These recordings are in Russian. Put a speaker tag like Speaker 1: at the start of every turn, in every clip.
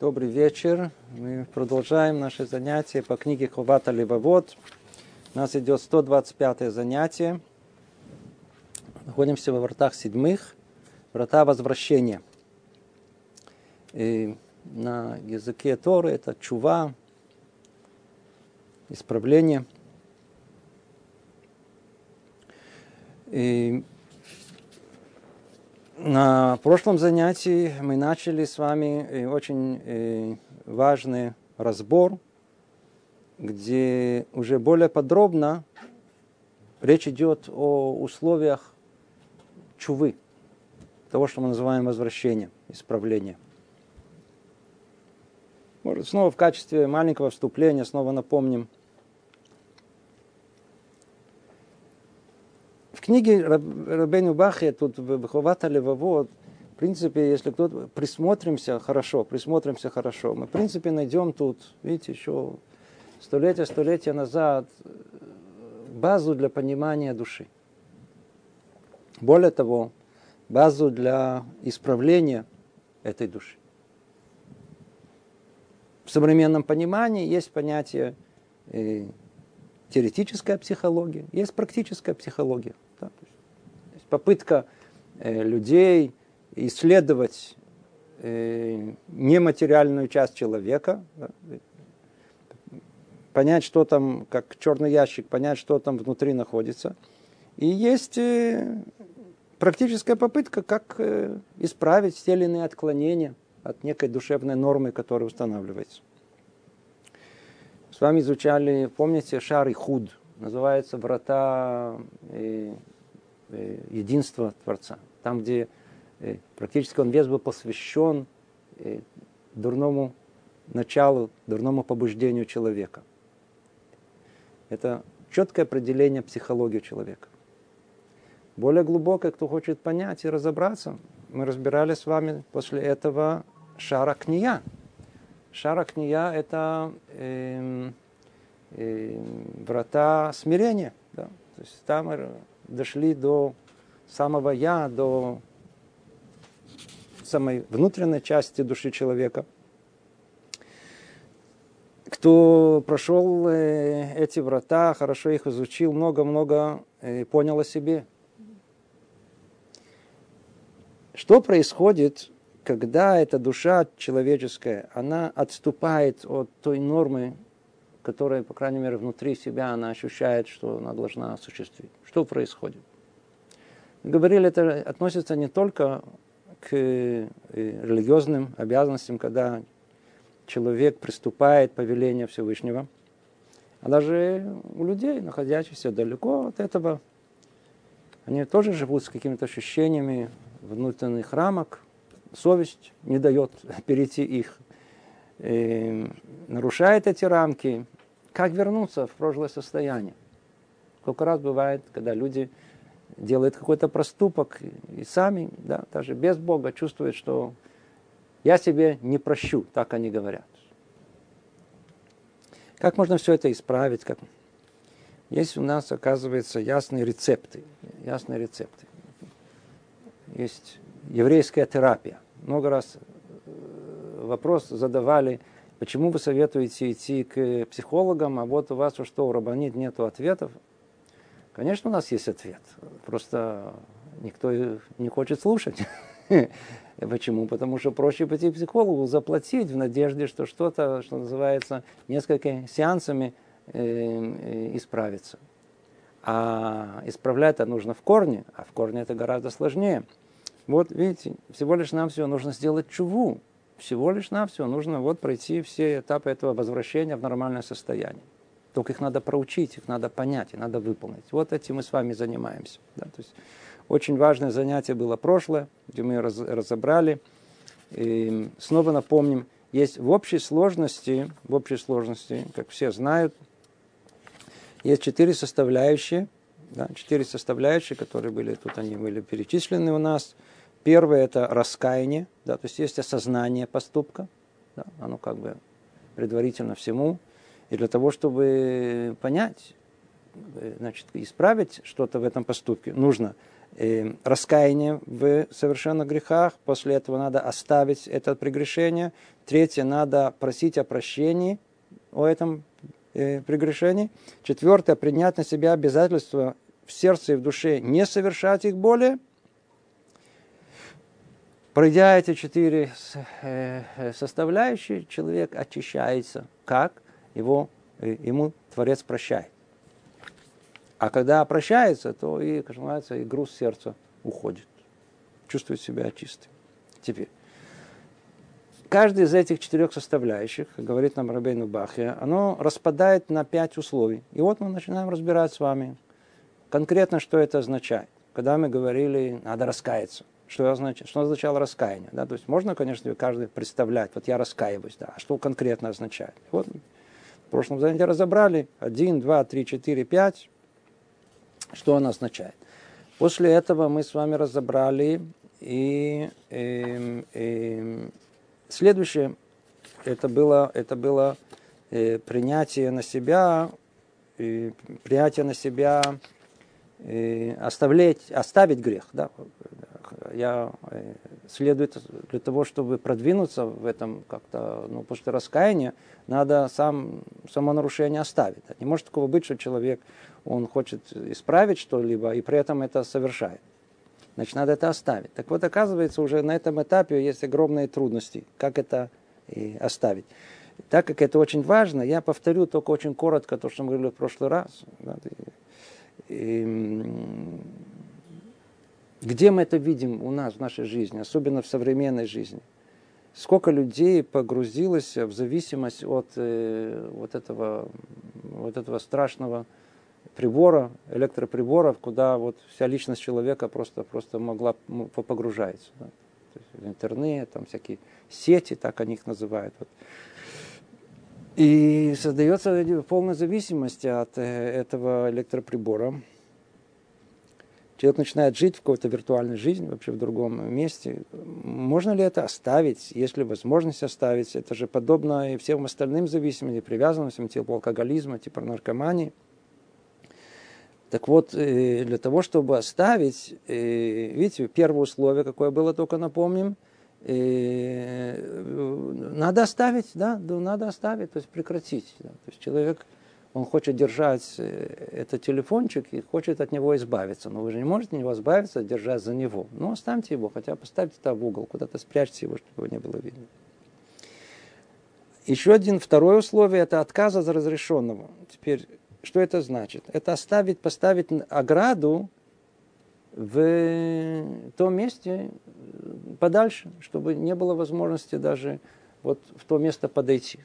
Speaker 1: Добрый вечер. Мы продолжаем наши занятия по книге Ховата Левовод. У нас идет 125 занятие. Находимся во вратах седьмых. Врата возвращения. И на языке Торы это чува, исправление. И на прошлом занятии мы начали с вами э, очень э, важный разбор, где уже более подробно речь идет о условиях чувы, того, что мы называем возвращением, исправлением. Может, снова в качестве маленького вступления снова напомним – книге Рабейну Бахе, тут Бхавата Левовод, в принципе, если кто-то присмотримся хорошо, присмотримся хорошо, мы, в принципе, найдем тут, видите, еще столетия, столетия назад базу для понимания души. Более того, базу для исправления этой души. В современном понимании есть понятие э, теоретическая психология, есть практическая психология. Попытка э, людей исследовать э, нематериальную часть человека, понять, что там, как черный ящик, понять, что там внутри находится. И есть э, практическая попытка, как исправить те или иные отклонения от некой душевной нормы, которая устанавливается. С вами изучали, помните, шар и худ, называется врата э, единства Творца. Там, где э, практически он весь был посвящен э, дурному началу, дурному побуждению человека. Это четкое определение психологии человека. Более глубокое, кто хочет понять и разобраться, мы разбирали с вами после этого шара кния. Шара кния – это э, э, врата смирения. Да? То есть там дошли до самого я, до самой внутренней части души человека. Кто прошел э, эти врата, хорошо их изучил, много-много э, понял о себе. Что происходит, когда эта душа человеческая, она отступает от той нормы, которая, по крайней мере, внутри себя она ощущает, что она должна осуществить. Что происходит? Говорили, это относится не только к э, религиозным обязанностям, когда человек приступает по велению Всевышнего, а даже у людей, находящихся далеко от этого, они тоже живут с какими-то ощущениями внутренних рамок, совесть не дает перейти их, и э, нарушает эти рамки, как вернуться в прошлое состояние. Сколько раз бывает, когда люди делают какой-то проступок и сами, да, даже без Бога, чувствуют, что я себе не прощу, так они говорят. Как можно все это исправить? Как... Есть у нас, оказывается, ясные рецепты. Ясные рецепты. Есть еврейская терапия. Много раз э, вопрос задавали, Почему вы советуете идти к психологам, а вот у вас что, у рабанит нет ответов? Конечно, у нас есть ответ. Просто никто не хочет слушать. Почему? Потому что проще пойти к психологу, заплатить в надежде, что что-то, что называется, несколькими сеансами э, э, исправится. А исправлять это нужно в корне, а в корне это гораздо сложнее. Вот видите, всего лишь нам всего нужно сделать чуву, всего лишь навсего нужно вот пройти все этапы этого возвращения в нормальное состояние. Только их надо проучить, их надо понять, и надо выполнить. Вот этим мы с вами занимаемся. Да? То есть очень важное занятие было прошлое, где мы раз, разобрали. И снова напомним, есть в общей сложности, в общей сложности, как все знают, есть четыре составляющие, да, четыре составляющие, которые были тут, они были перечислены у нас – Первое – это раскаяние, да, то есть есть осознание поступка, да, оно как бы предварительно всему. И для того, чтобы понять, значит, исправить что-то в этом поступке, нужно э, раскаяние в совершенных грехах. После этого надо оставить это прегрешение. Третье, надо просить о прощении о этом э, прегрешении. Четвертое, принять на себя обязательство в сердце и в душе не совершать их более. Пройдя эти четыре э, э, составляющие, человек очищается. Как? Его, э, ему Творец прощает. А когда прощается, то и, как называется, и груз сердца уходит. Чувствует себя чистым. Теперь. Каждый из этих четырех составляющих, говорит нам Рабейну Бахе, оно распадает на пять условий. И вот мы начинаем разбирать с вами конкретно, что это означает. Когда мы говорили, надо раскаяться. Что, означает, что означало раскаяние? Да? То есть можно, конечно, каждый представлять, вот я раскаиваюсь, да, а что конкретно означает? Вот в прошлом занятии разобрали один, два, три, четыре, пять, что оно означает. После этого мы с вами разобрали и, и, эм, и эм, следующее, это было, это было э, принятие на себя, э, принятие на себя, э, оставлять, оставить грех. Да? Я э, следует для того, чтобы продвинуться в этом как-то, ну, после раскаяния, надо сам, само нарушение оставить. Не может такого быть, что человек, он хочет исправить что-либо и при этом это совершает. Значит, надо это оставить. Так вот, оказывается, уже на этом этапе есть огромные трудности, как это и оставить. Так как это очень важно, я повторю только очень коротко то, что мы говорили в прошлый раз. И, где мы это видим у нас в нашей жизни, особенно в современной жизни? Сколько людей погрузилось в зависимость от э, вот, этого, вот этого страшного прибора, электроприборов, куда вот вся личность человека просто, просто могла погружаться. Да? Интернет, там всякие сети, так они их называют. Вот. И создается полная зависимость от э, этого электроприбора человек начинает жить в какой-то виртуальной жизни, вообще в другом месте. Можно ли это оставить, если возможность оставить? Это же подобно и всем остальным зависимостям, привязанностям, типа алкоголизма, типа наркомании. Так вот, э, для того, чтобы оставить, э, видите, первое условие, какое было, только напомним, э, надо оставить, да, надо оставить, то есть прекратить. Да. То есть человек он хочет держать э, этот телефончик и хочет от него избавиться. Но вы же не можете от него избавиться, держась за него. Ну, оставьте его, хотя поставьте это в угол, куда-то спрячьте его, чтобы его не было видно. Еще один, второе условие – это отказ от разрешенного. Теперь, что это значит? Это оставить, поставить ограду в том месте подальше, чтобы не было возможности даже вот в то место подойти.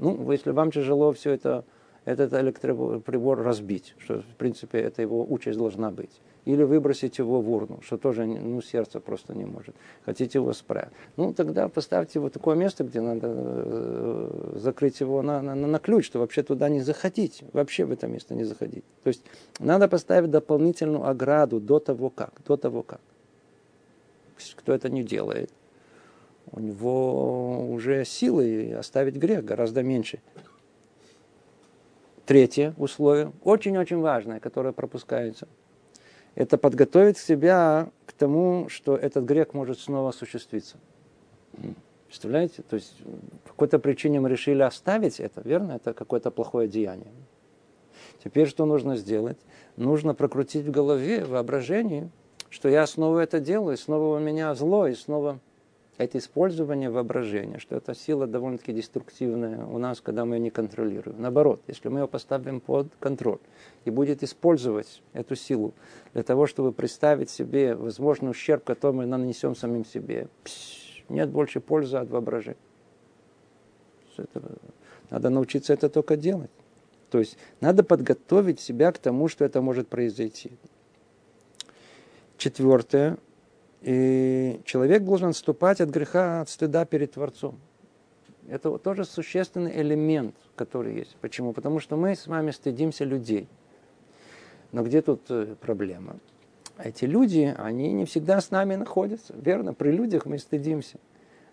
Speaker 1: Ну, если вам тяжело все это этот электроприбор разбить, что, в принципе, это его участь должна быть. Или выбросить его в урну, что тоже ну, сердце просто не может. Хотите его спрятать. Ну, тогда поставьте его такое место, где надо э, закрыть его на, на, на ключ, что вообще туда не заходить. Вообще в это место не заходить. То есть надо поставить дополнительную ограду до того как. До того как. Кто это не делает, у него уже силы оставить грех гораздо меньше. Третье условие, очень-очень важное, которое пропускается, это подготовить себя к тому, что этот грех может снова осуществиться. Представляете? То есть по какой-то причине мы решили оставить это, верно? Это какое-то плохое деяние. Теперь что нужно сделать? Нужно прокрутить в голове, в воображении, что я снова это делаю, снова у меня зло, и снова это использование воображения, что это сила довольно-таки деструктивная у нас, когда мы ее не контролируем. Наоборот, если мы ее поставим под контроль и будет использовать эту силу для того, чтобы представить себе возможный ущерб, который мы нанесем самим себе, нет больше пользы от воображения. Надо научиться это только делать. То есть надо подготовить себя к тому, что это может произойти. Четвертое, и человек должен отступать от греха, от стыда перед Творцом. Это тоже существенный элемент, который есть. Почему? Потому что мы с вами стыдимся людей. Но где тут э, проблема? Эти люди, они не всегда с нами находятся. Верно, при людях мы стыдимся.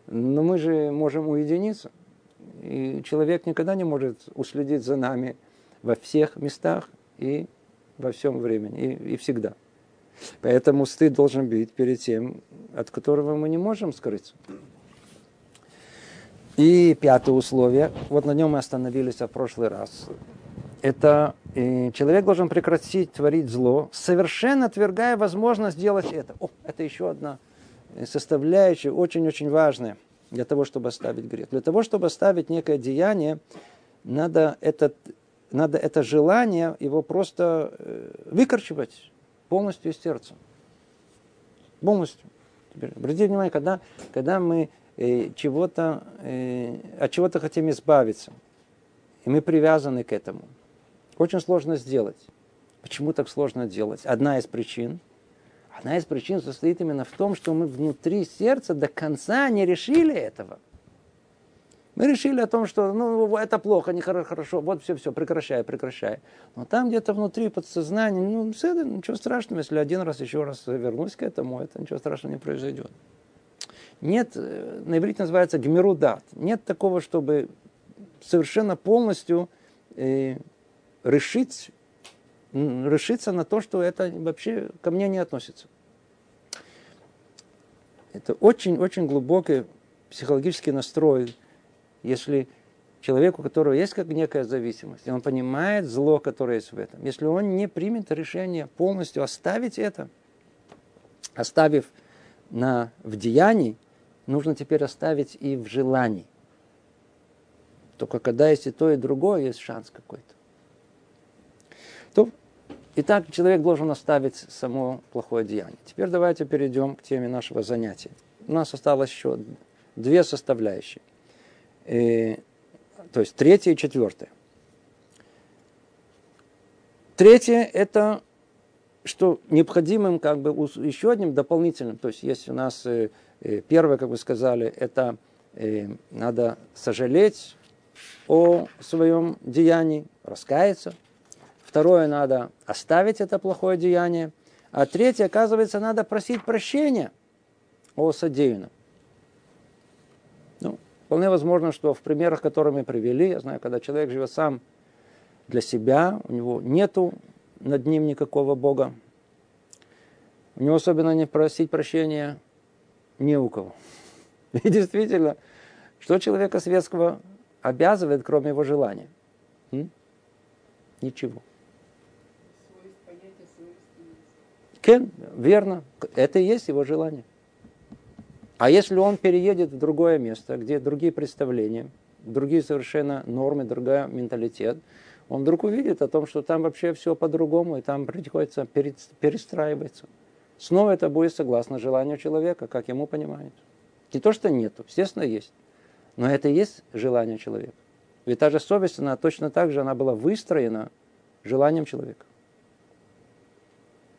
Speaker 1: Но мы же можем уединиться. И человек никогда не может уследить за нами во всех местах и во всем времени, и, и всегда. Поэтому стыд должен быть перед тем, от которого мы не можем скрыться. И пятое условие, вот на нем мы остановились в прошлый раз. Это э, человек должен прекратить творить зло, совершенно отвергая возможность сделать это. О, это еще одна составляющая, очень-очень важная для того, чтобы оставить грех. Для того, чтобы оставить некое деяние, надо, этот, надо это желание, его просто э, выкорчевать полностью из сердца. Полностью. Теперь, обратите внимание, когда, когда мы э, чего-то, э, от чего-то хотим избавиться, и мы привязаны к этому, очень сложно сделать. Почему так сложно делать? Одна из причин – Одна из причин состоит именно в том, что мы внутри сердца до конца не решили этого. Мы решили о том, что ну, это плохо, не хорошо, вот все, все, прекращай, прекращай. Но там где-то внутри подсознания, ну, это ничего страшного, если один раз еще раз вернусь к этому, это ничего страшного не произойдет. Нет, э, на иврите называется гмерудат. Нет такого, чтобы совершенно полностью э, решить решиться на то, что это вообще ко мне не относится. Это очень-очень глубокий психологический настрой, если человеку, у которого есть как некая зависимость, и он понимает зло, которое есть в этом, если он не примет решение полностью оставить это, оставив на, в деянии, нужно теперь оставить и в желании. Только когда есть и то, и другое, есть шанс какой-то. То Итак, человек должен оставить само плохое деяние. Теперь давайте перейдем к теме нашего занятия. У нас осталось еще две составляющие. И, то есть третья и четвертая. Третье – это что необходимым как бы еще одним дополнительным, то есть есть у нас э, э, первое, как вы сказали, это э, надо сожалеть о своем деянии, раскаяться – Второе, надо оставить это плохое деяние. А третье, оказывается, надо просить прощения о содеянном. Вполне возможно, что в примерах, которые мы привели, я знаю, когда человек живет сам для себя, у него нету над ним никакого Бога, у него особенно не просить прощения ни у кого. И действительно, что человека светского обязывает, кроме его желания? М? Ничего. Кен, верно, это и есть его желание. А если он переедет в другое место, где другие представления, другие совершенно нормы, другой менталитет, он вдруг увидит о том, что там вообще все по-другому, и там приходится перестраиваться. Снова это будет согласно желанию человека, как ему понимается. Не то, что нету, естественно, есть. Но это и есть желание человека. Ведь та же совесть, она точно так же, она была выстроена желанием человека.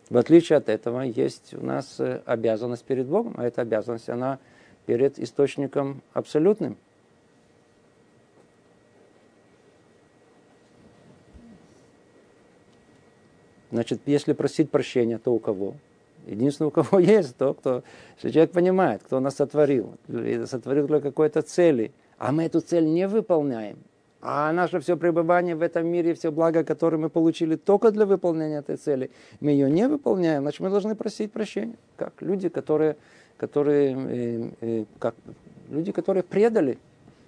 Speaker 1: В отличие от этого, есть у нас э, обязанность перед Богом, а эта обязанность, она перед источником абсолютным. Значит, если просить прощения, то у кого? Единственное, у кого есть, то, кто, что человек понимает, кто нас сотворил, сотворил для какой-то цели, а мы эту цель не выполняем. А наше все пребывание в этом мире, все благо, которое мы получили только для выполнения этой цели, мы ее не выполняем, значит, мы должны просить прощения. Как люди, которые, которые, э, э, как, люди, которые предали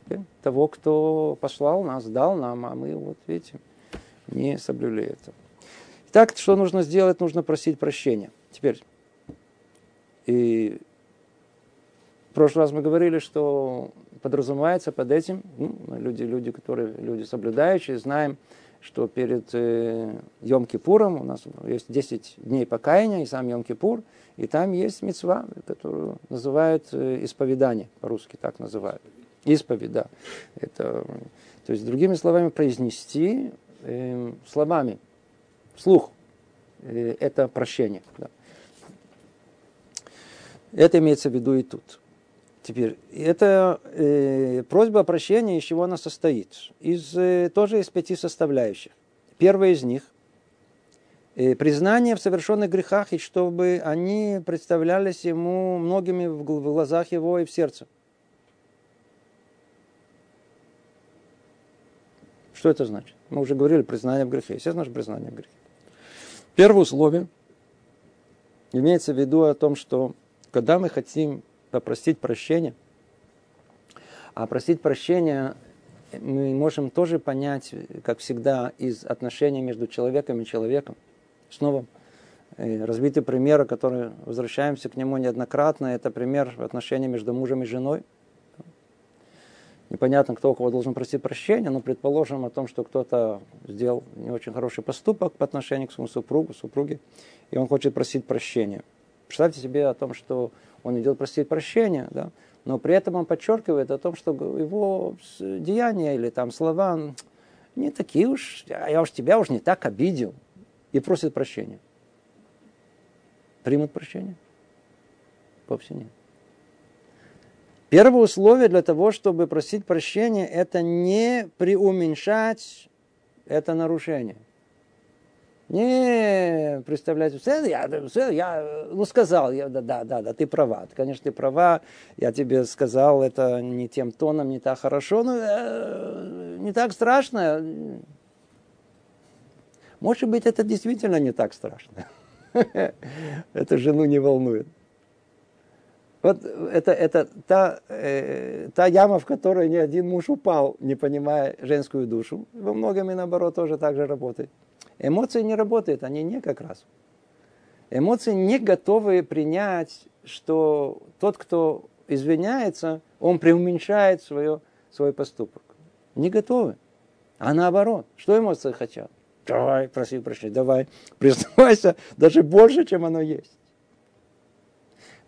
Speaker 1: э, того, кто послал нас, дал нам, а мы, вот видите, не соблюли это. Итак, что нужно сделать? Нужно просить прощения. Теперь, и прошлый раз мы говорили, что подразумевается под этим, ну, люди, люди, которые, люди соблюдающие, знаем, что перед э, Йом-Кипуром у нас есть 10 дней покаяния, и сам Йом-Кипур, и там есть мецва, которую называют э, исповедание, по-русски так называют. Исповедь, да. Это, то есть, другими словами, произнести э, словами, вслух, э, это прощение. Да. Это имеется в виду и тут. Теперь, это э, просьба о прощении, из чего она состоит? Из, э, тоже из пяти составляющих. Первая из них э, – признание в совершенных грехах, и чтобы они представлялись ему многими в глазах его и в сердце. Что это значит? Мы уже говорили признание в грехе. Естественно, же признание в грехе. Первое условие Имеется в виду о том, что когда мы хотим попросить прощения, а просить прощения мы можем тоже понять, как всегда, из отношений между человеком и человеком. Снова э, разбитый пример, который возвращаемся к нему неоднократно, это пример отношений между мужем и женой. Непонятно, кто у кого должен просить прощения, но предположим о том, что кто-то сделал не очень хороший поступок по отношению к своему супругу, супруге, и он хочет просить прощения. Представьте себе о том, что он идет просить прощения, да, но при этом он подчеркивает о том, что его деяния или там слова не такие уж, я уж тебя уж не так обидел, и просит прощения. Примут прощение? Вовсе нет. Первое условие для того, чтобы просить прощения, это не преуменьшать это нарушение. Не представлять, я, я ну, сказал, я, да, да, да, да, ты права. Конечно, ты права, я тебе сказал это не тем тоном, не так хорошо, но э, не так страшно. Может быть, это действительно не так страшно. Это жену не волнует. Вот это, это та, э, та яма, в которой ни один муж упал, не понимая женскую душу. Во многом и наоборот тоже так же работает. Эмоции не работают, они не как раз. Эмоции не готовы принять, что тот, кто извиняется, он преуменьшает свое, свой поступок. Не готовы. А наоборот, что эмоции хотят? Давай, проси прощения, давай, признавайся даже больше, чем оно есть.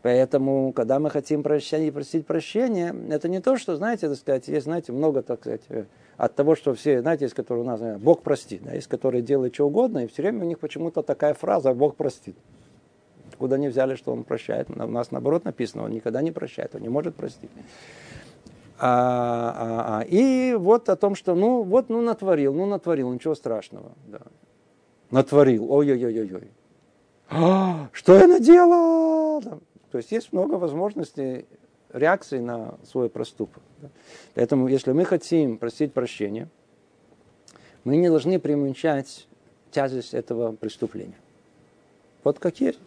Speaker 1: Поэтому, когда мы хотим прощения, просить прощения, это не то, что, знаете, так сказать, есть, знаете, много, так сказать, э, от того, что все, знаете, есть, которые у нас, Бог простит, да, есть, которые делают что угодно, и все время у них почему-то такая фраза «Бог простит». Куда они взяли, что Он прощает? У нас, наоборот, написано, Он никогда не прощает, Он не может простить. А, а, а. И вот о том, что, ну, вот, ну, натворил, ну, натворил, ничего страшного. Да. Натворил, ой-ой-ой-ой. А, что я наделал? То есть есть много возможностей реакции на свой проступок. Поэтому, если мы хотим просить прощения, мы не должны преуменьшать тяжесть этого преступления. Вот как есть.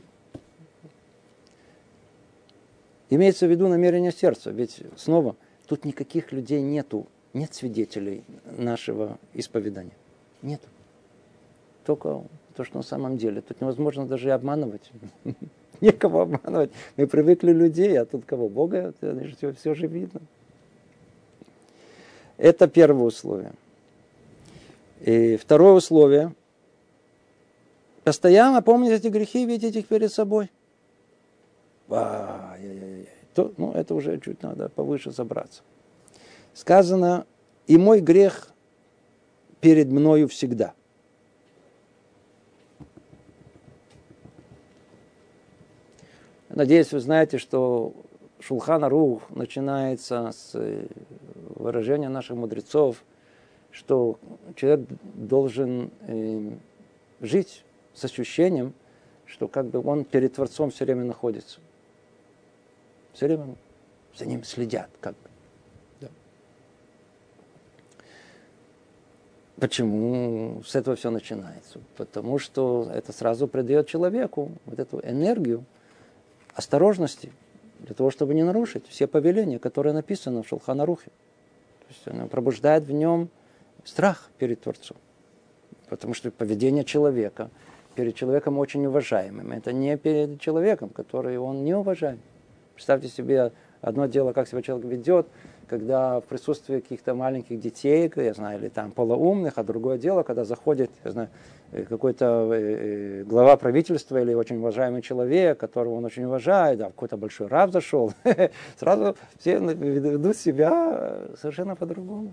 Speaker 1: Имеется в виду намерение сердца. Ведь снова, тут никаких людей нету, нет свидетелей нашего исповедания. Нету. Только то, что на самом деле. Тут невозможно даже и обманывать. некого обманывать. Мы привыкли людей, а тут кого? Бога, это все, все же видно. Это первое условие. И второе условие. Постоянно помнить эти грехи и видеть их перед собой. То, ну, это уже чуть надо повыше забраться. Сказано, и мой грех перед мною всегда – Надеюсь, вы знаете, что Шулхана Рух начинается с э, выражения наших мудрецов, что человек должен э, жить с ощущением, что как бы он перед Творцом все время находится. Все время за ним следят, как бы. Да. Почему с этого все начинается? Потому что это сразу придает человеку вот эту энергию, осторожности, для того, чтобы не нарушить все повеления, которые написаны в Шулханарухе. То есть она пробуждает в нем страх перед Творцом. Потому что поведение человека перед человеком очень уважаемым. Это не перед человеком, который он не уважаем. Представьте себе одно дело, как себя человек ведет, когда в присутствии каких-то маленьких детей, я знаю, или там полоумных, а другое дело, когда заходит, я знаю, какой-то э, э, глава правительства или очень уважаемый человек, которого он очень уважает, да, какой-то большой раб зашел, сразу все ведут себя совершенно по-другому.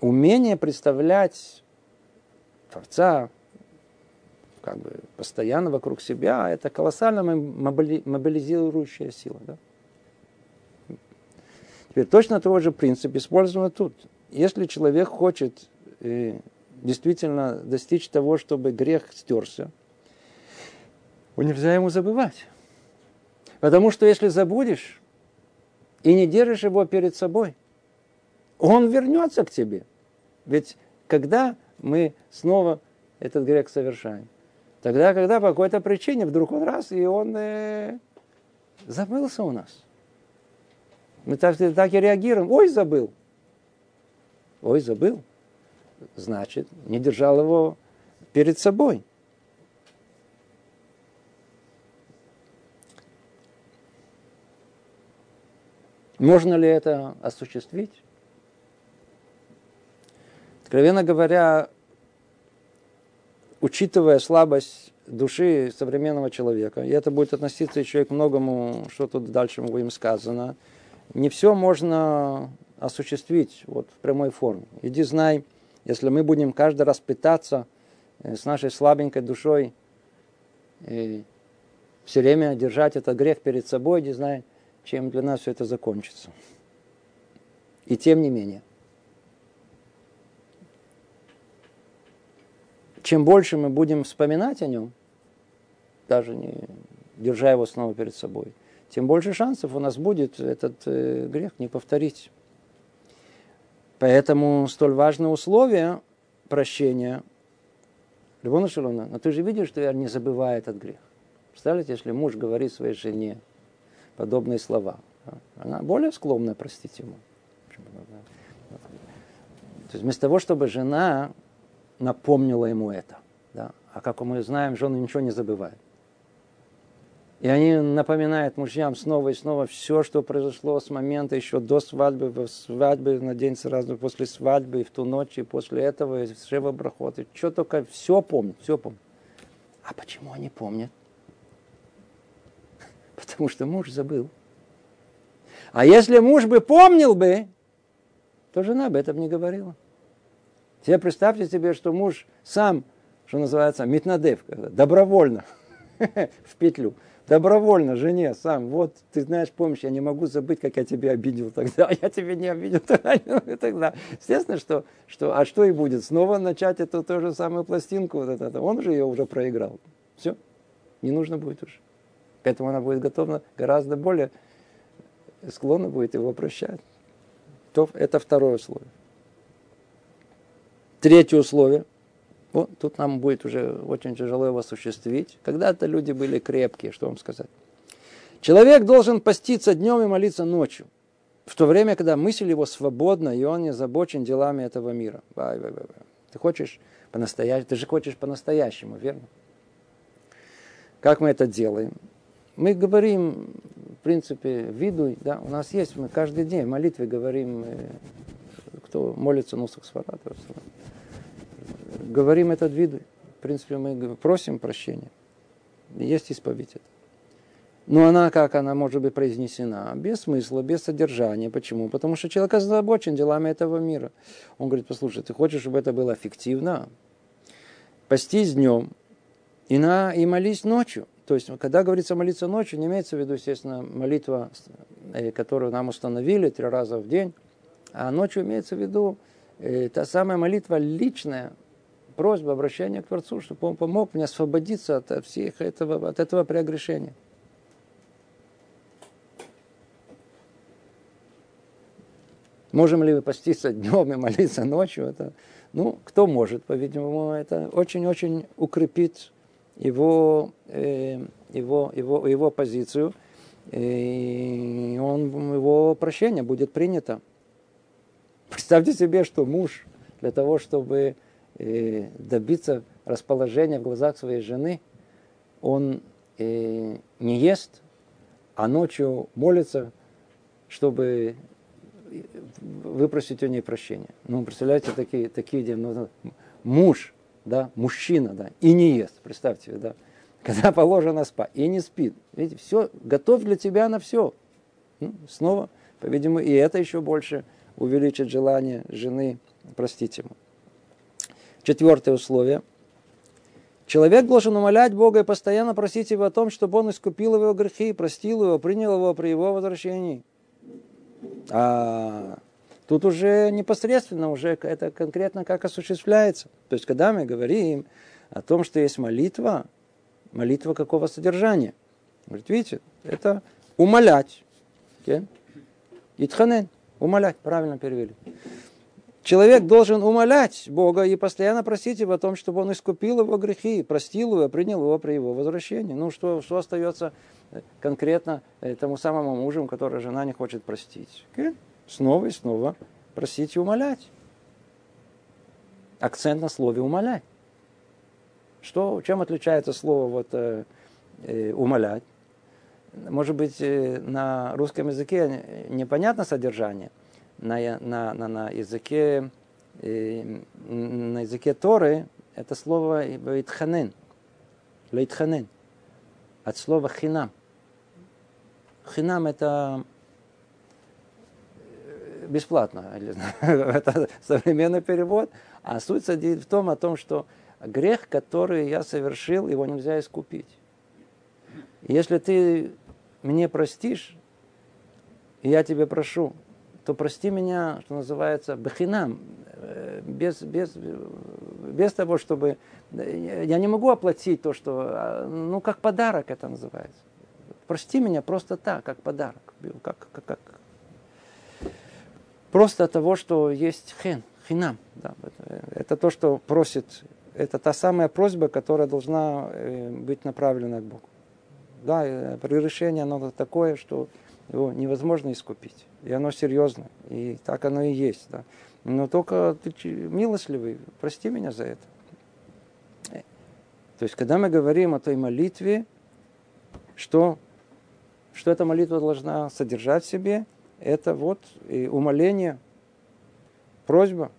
Speaker 1: Умение представлять Творца как бы постоянно вокруг себя, это колоссально мобилизирующая сила. Да? Теперь точно того же принцип используем тут если человек хочет э, действительно достичь того, чтобы грех стерся, нельзя ему забывать. Потому что если забудешь и не держишь его перед собой, он вернется к тебе. Ведь когда мы снова этот грех совершаем. Тогда, когда по какой-то причине вдруг он раз, и он э, забылся у нас. Мы так, так и реагируем. Ой, забыл. Ой, забыл. Значит, не держал его перед собой. Можно ли это осуществить? Откровенно говоря, учитывая слабость души современного человека, и это будет относиться еще и к многому, что тут дальше будем сказано, не все можно осуществить вот в прямой форме. Иди знай, если мы будем каждый раз пытаться э, с нашей слабенькой душой и все время держать этот грех перед собой, иди знай, чем для нас все это закончится. И тем не менее, чем больше мы будем вспоминать о нем, даже не держа его снова перед собой, тем больше шансов у нас будет этот э, грех не повторить. Поэтому столь важное условие прощения. Любовна Шалона, но ты же видишь, что я не забываю этот грех. Представляете, если муж говорит своей жене подобные слова, она более склонна простить ему. То есть вместо того, чтобы жена напомнила ему это. Да? А как мы знаем, жены ничего не забывают. И они напоминают мужьям снова и снова все, что произошло с момента еще до свадьбы, в свадьбе, на день сразу после свадьбы, и в ту ночь, и после этого, и Шева Брахот. И что только, все помнят, все помнят. А почему они помнят? Потому что муж забыл. А если муж бы помнил бы, то жена об этом не говорила. Себе представьте себе, что муж сам, что называется, метнадев, добровольно в петлю добровольно жене сам, вот, ты знаешь, помощь, я не могу забыть, как я тебя обидел тогда, я тебя не обидел тогда, и тогда. Естественно, что, что, а что и будет? Снова начать эту ту же самую пластинку, вот это, он же ее уже проиграл. Все, не нужно будет уже. Поэтому она будет готова гораздо более склонна будет его прощать. То это второе условие. Третье условие – вот, тут нам будет уже очень тяжело его осуществить. Когда-то люди были крепкие, что вам сказать. Человек должен поститься днем и молиться ночью. В то время, когда мысль его свободна, и он не озабочен делами этого мира. Бай, бай, бай, бай. Ты хочешь по-настоящему, ты же хочешь по-настоящему, верно? Как мы это делаем? Мы говорим, в принципе, виду, да, у нас есть, мы каждый день в молитве говорим, э, кто молится Нусах Сварат, говорим этот вид, в принципе, мы просим прощения. Есть исповедь это. Но она, как она может быть произнесена? Без смысла, без содержания. Почему? Потому что человек озабочен делами этого мира. Он говорит, послушай, ты хочешь, чтобы это было эффективно? Постись днем и, на, и молись ночью. То есть, когда говорится молиться ночью, не имеется в виду, естественно, молитва, э, которую нам установили три раза в день, а ночью имеется в виду э, та самая молитва личная, просьба, обращение к Творцу, чтобы он помог мне освободиться от, всех этого, от этого преогрешения. Можем ли мы поститься днем и молиться ночью? Это, ну, кто может, по-видимому, это очень-очень укрепит его, э, его, его, его позицию, и он, его прощение будет принято. Представьте себе, что муж для того, чтобы э, добиться расположения в глазах своей жены, он э, не ест, а ночью молится, чтобы выпросить у нее прощения. Ну, представляете, такие, такие ну, муж, да, мужчина, да, и не ест, представьте, да, когда положено спать, и не спит. Видите, все, готов для тебя на все. Ну, снова, по-видимому, и это еще больше увеличит желание жены простить ему. Четвертое условие. Человек должен умолять Бога и постоянно просить Его о том, чтобы Он искупил его грехи, простил его, принял его при его возвращении. А тут уже непосредственно, уже это конкретно как осуществляется. То есть, когда мы говорим о том, что есть молитва, молитва какого содержания? Говорит, видите, это умолять. Итханен, умолять, правильно перевели. Человек должен умолять Бога и постоянно просить его о том, чтобы он искупил его грехи, простил его, принял его при его возвращении. Ну, что, что остается э, конкретно тому самому мужу, который жена не хочет простить? Снова и снова просить и умолять. Акцент на слове умолять. Что, чем отличается слово вот, э, э, умолять? Может быть, э, на русском языке непонятно содержание – на, на, на, на языке э, на языке Торы это слово лейтханен. Лейтханен. От слова хинам. Хинам это э, бесплатно. это современный перевод. А суть в том, о том, что грех, который я совершил, его нельзя искупить. Если ты мне простишь, и я тебе прошу, то прости меня, что называется, бахинам, э, без, без, без того, чтобы... Я не могу оплатить то, что... А, ну, как подарок это называется. Прости меня просто так, как подарок. Как, как, как. Просто от того, что есть хен, хинам. Да, это, это то, что просит. Это та самая просьба, которая должна э, быть направлена к Богу. Да, прегрешение, оно такое, что его невозможно искупить. И оно серьезно. И так оно и есть. Да. Но только ты милостливый, прости меня за это. То есть, когда мы говорим о той молитве, что, что эта молитва должна содержать в себе, это вот и умоление, просьба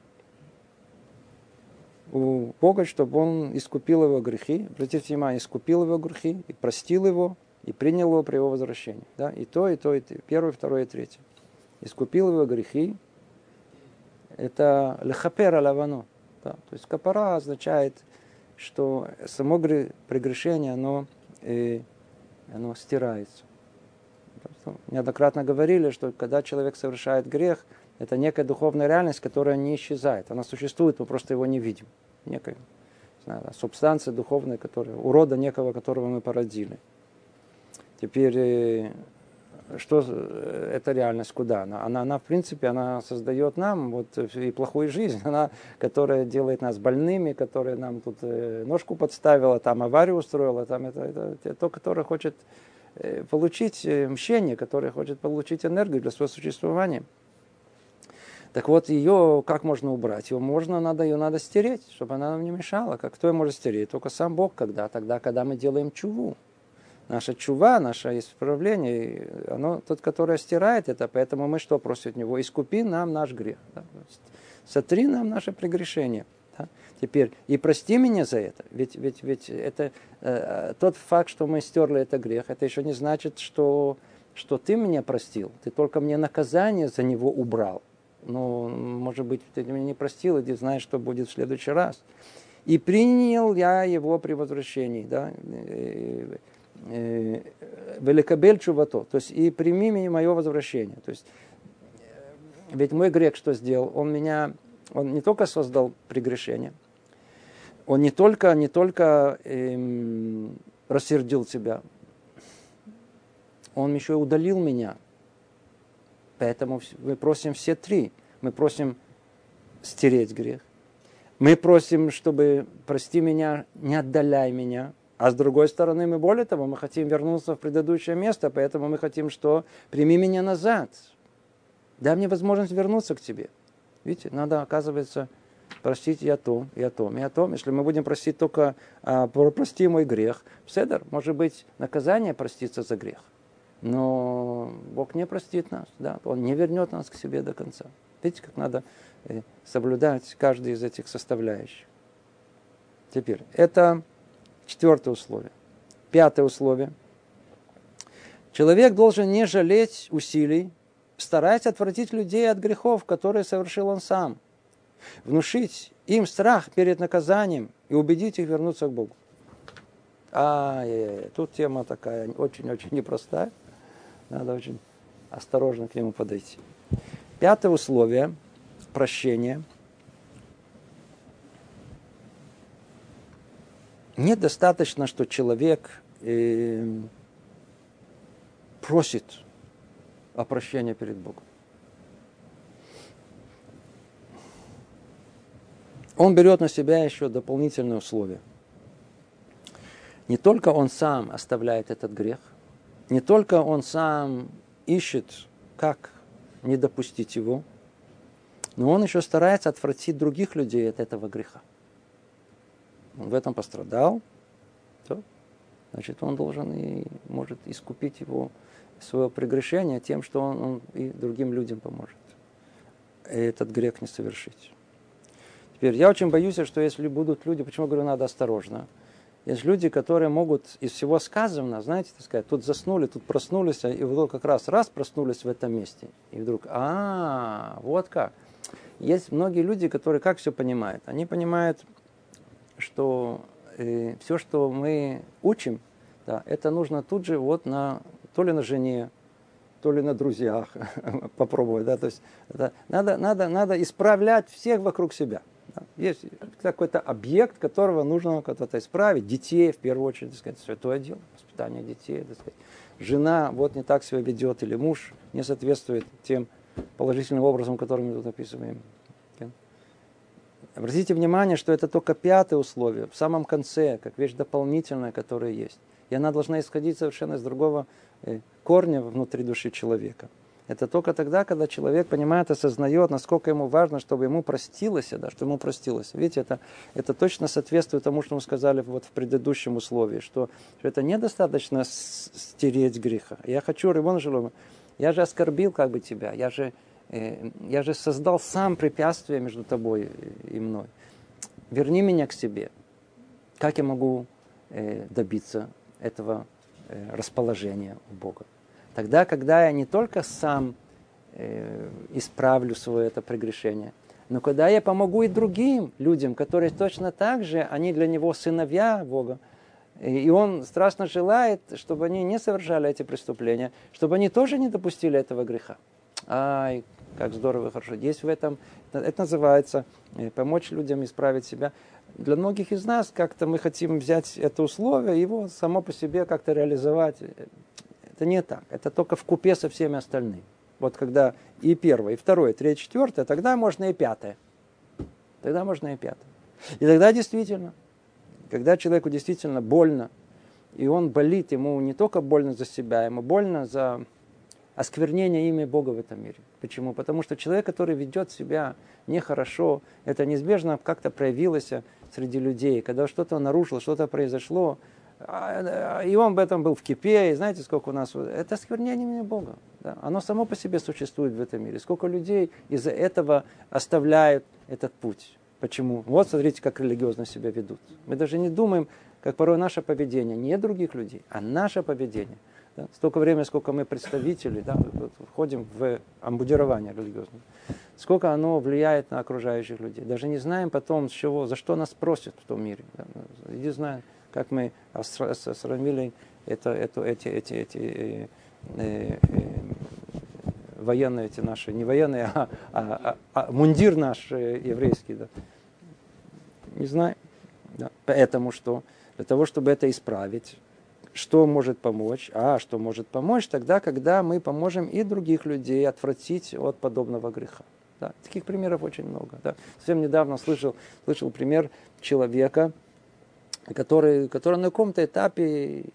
Speaker 1: у Бога, чтобы Он искупил его грехи. Обратите внимание, искупил его грехи и простил его, и принял его при его возвращении. Да? И то, и то, и то. Первое, второе, и третье. Искупил его грехи. Это лехапер алавано. Да? То есть капара означает, что само прегрешение, оно, э, оно стирается. Неоднократно говорили, что когда человек совершает грех, это некая духовная реальность, которая не исчезает. Она существует, мы просто его не видим. Некая знаю, субстанция духовная, которая, урода некого, которого мы породили. Теперь, э, что э, эта реальность, куда она? Она, она в принципе, она создает нам вот и плохую жизнь, она, которая делает нас больными, которая нам тут э, ножку подставила, там аварию устроила, там это, это, это то, которое хочет получить мщение, которое хочет получить энергию для своего существования. Так вот, ее как можно убрать? Ее можно, надо, ее надо стереть, чтобы она нам не мешала. Как кто ее может стереть? Только сам Бог когда? Тогда, когда мы делаем чуву наша чува, наше исправление, оно тот, который стирает это, поэтому мы что просим от него? Искупи нам наш грех. Да? Сотри нам наше прегрешение. Да? Теперь, и прости меня за это. Ведь, ведь, ведь это, э, тот факт, что мы стерли это грех, это еще не значит, что, что ты меня простил. Ты только мне наказание за него убрал. Ну, может быть, ты меня не простил, и ты знаешь, что будет в следующий раз. И принял я его при возвращении. Да? Э, великобель чувато, то есть и прими меня мое возвращение. То есть, э, ведь мой грех что сделал? Он меня, он не только создал прегрешение, он не только, не только эм, рассердил тебя, он еще и удалил меня. Поэтому мы просим все три. Мы просим стереть грех. Мы просим, чтобы прости меня, не отдаляй меня. А с другой стороны, мы более того, мы хотим вернуться в предыдущее место, поэтому мы хотим, что прими меня назад. Дай мне возможность вернуться к тебе. Видите, надо, оказывается, простить и о том, и о том, и о том. Если мы будем просить только а, прости мой грех, седер, может быть, наказание проститься за грех. Но Бог не простит нас, да, Он не вернет нас к себе до конца. Видите, как надо э, соблюдать каждый из этих составляющих. Теперь, это Четвертое условие. Пятое условие. Человек должен не жалеть усилий, стараясь отвратить людей от грехов, которые совершил он сам. Внушить им страх перед наказанием и убедить их вернуться к Богу. А, тут тема такая очень-очень непростая. Надо очень осторожно к нему подойти. Пятое условие – прощение – недостаточно, что человек э, просит о прощении перед Богом. он берет на себя еще дополнительные условия. Не только он сам оставляет этот грех, не только он сам ищет, как не допустить его, но он еще старается отвратить других людей от этого греха. Он в этом пострадал, то, значит, он должен и может искупить его свое прегрешение тем, что он, он и другим людям поможет. Этот грех не совершить. Теперь, я очень боюсь, что если будут люди, почему говорю, надо осторожно, есть люди, которые могут из всего сказанного, знаете, так сказать, тут заснули, тут проснулись, и вдруг как раз раз проснулись в этом месте. И вдруг, а, вот как. Есть многие люди, которые как все понимают? Они понимают, что э, все, что мы учим, да, это нужно тут же вот на, то ли на жене, то ли на друзьях попробовать. Да, то есть это, надо, надо, надо исправлять всех вокруг себя. Есть какой-то объект, которого нужно как-то исправить. Детей, в первую очередь, так сказать, святое дело, воспитание детей. Так сказать. Жена вот не так себя ведет, или муж не соответствует тем положительным образом, которым мы тут описываем. Обратите внимание, что это только пятое условие, в самом конце, как вещь дополнительная, которая есть. И она должна исходить совершенно из другого э, корня внутри души человека. Это только тогда, когда человек понимает, осознает, насколько ему важно, чтобы ему простилось, да, что ему простилось. Видите, это, это точно соответствует тому, что мы сказали вот в предыдущем условии, что, что это недостаточно стереть греха. Я хочу, Римон Жилова, я же оскорбил как бы тебя, я же, э, я же создал сам препятствие между тобой и мной. Верни меня к себе. Как я могу э, добиться этого э, расположения у Бога? Тогда, когда я не только сам э, исправлю свое это прегрешение, но когда я помогу и другим людям, которые точно так же, они для него сыновья Бога, и он страстно желает, чтобы они не совершали эти преступления, чтобы они тоже не допустили этого греха. Ай, как здорово хорошо. Есть в этом, это называется э, помочь людям исправить себя. Для многих из нас как-то мы хотим взять это условие, его само по себе как-то реализовать. Это не так. Это только в купе со всеми остальными. Вот когда и первое, и второе, и третье, четвертое, тогда можно и пятое. Тогда можно и пятое. И тогда действительно, когда человеку действительно больно, и он болит, ему не только больно за себя, ему больно за осквернение имя Бога в этом мире. Почему? Потому что человек, который ведет себя нехорошо, это неизбежно как-то проявилось среди людей. Когда что-то нарушило, что-то произошло, и он в этом был в кипе, и знаете, сколько у нас... Это осквернение Бога. Да? Оно само по себе существует в этом мире. Сколько людей из-за этого оставляют этот путь. Почему? Вот смотрите, как религиозно себя ведут. Мы даже не думаем, как порой наше поведение, не других людей, а наше поведение. Да? Столько времени, сколько мы представители, да, входим в амбудирование религиозное. Сколько оно влияет на окружающих людей. Даже не знаем потом, с чего, за что нас просят в том мире. Да? Не знаем как мы сравнили это, это, эти, эти, эти э, э, военные эти наши, не военные, а, а, а, а мундир наш э, еврейский. Да. Не знаю. Да. Поэтому что? Для того, чтобы это исправить, что может помочь? А что может помочь тогда, когда мы поможем и других людей отвратить от подобного греха. Да, таких примеров очень много. Да. Совсем недавно слышал, слышал пример человека, который, который на каком-то этапе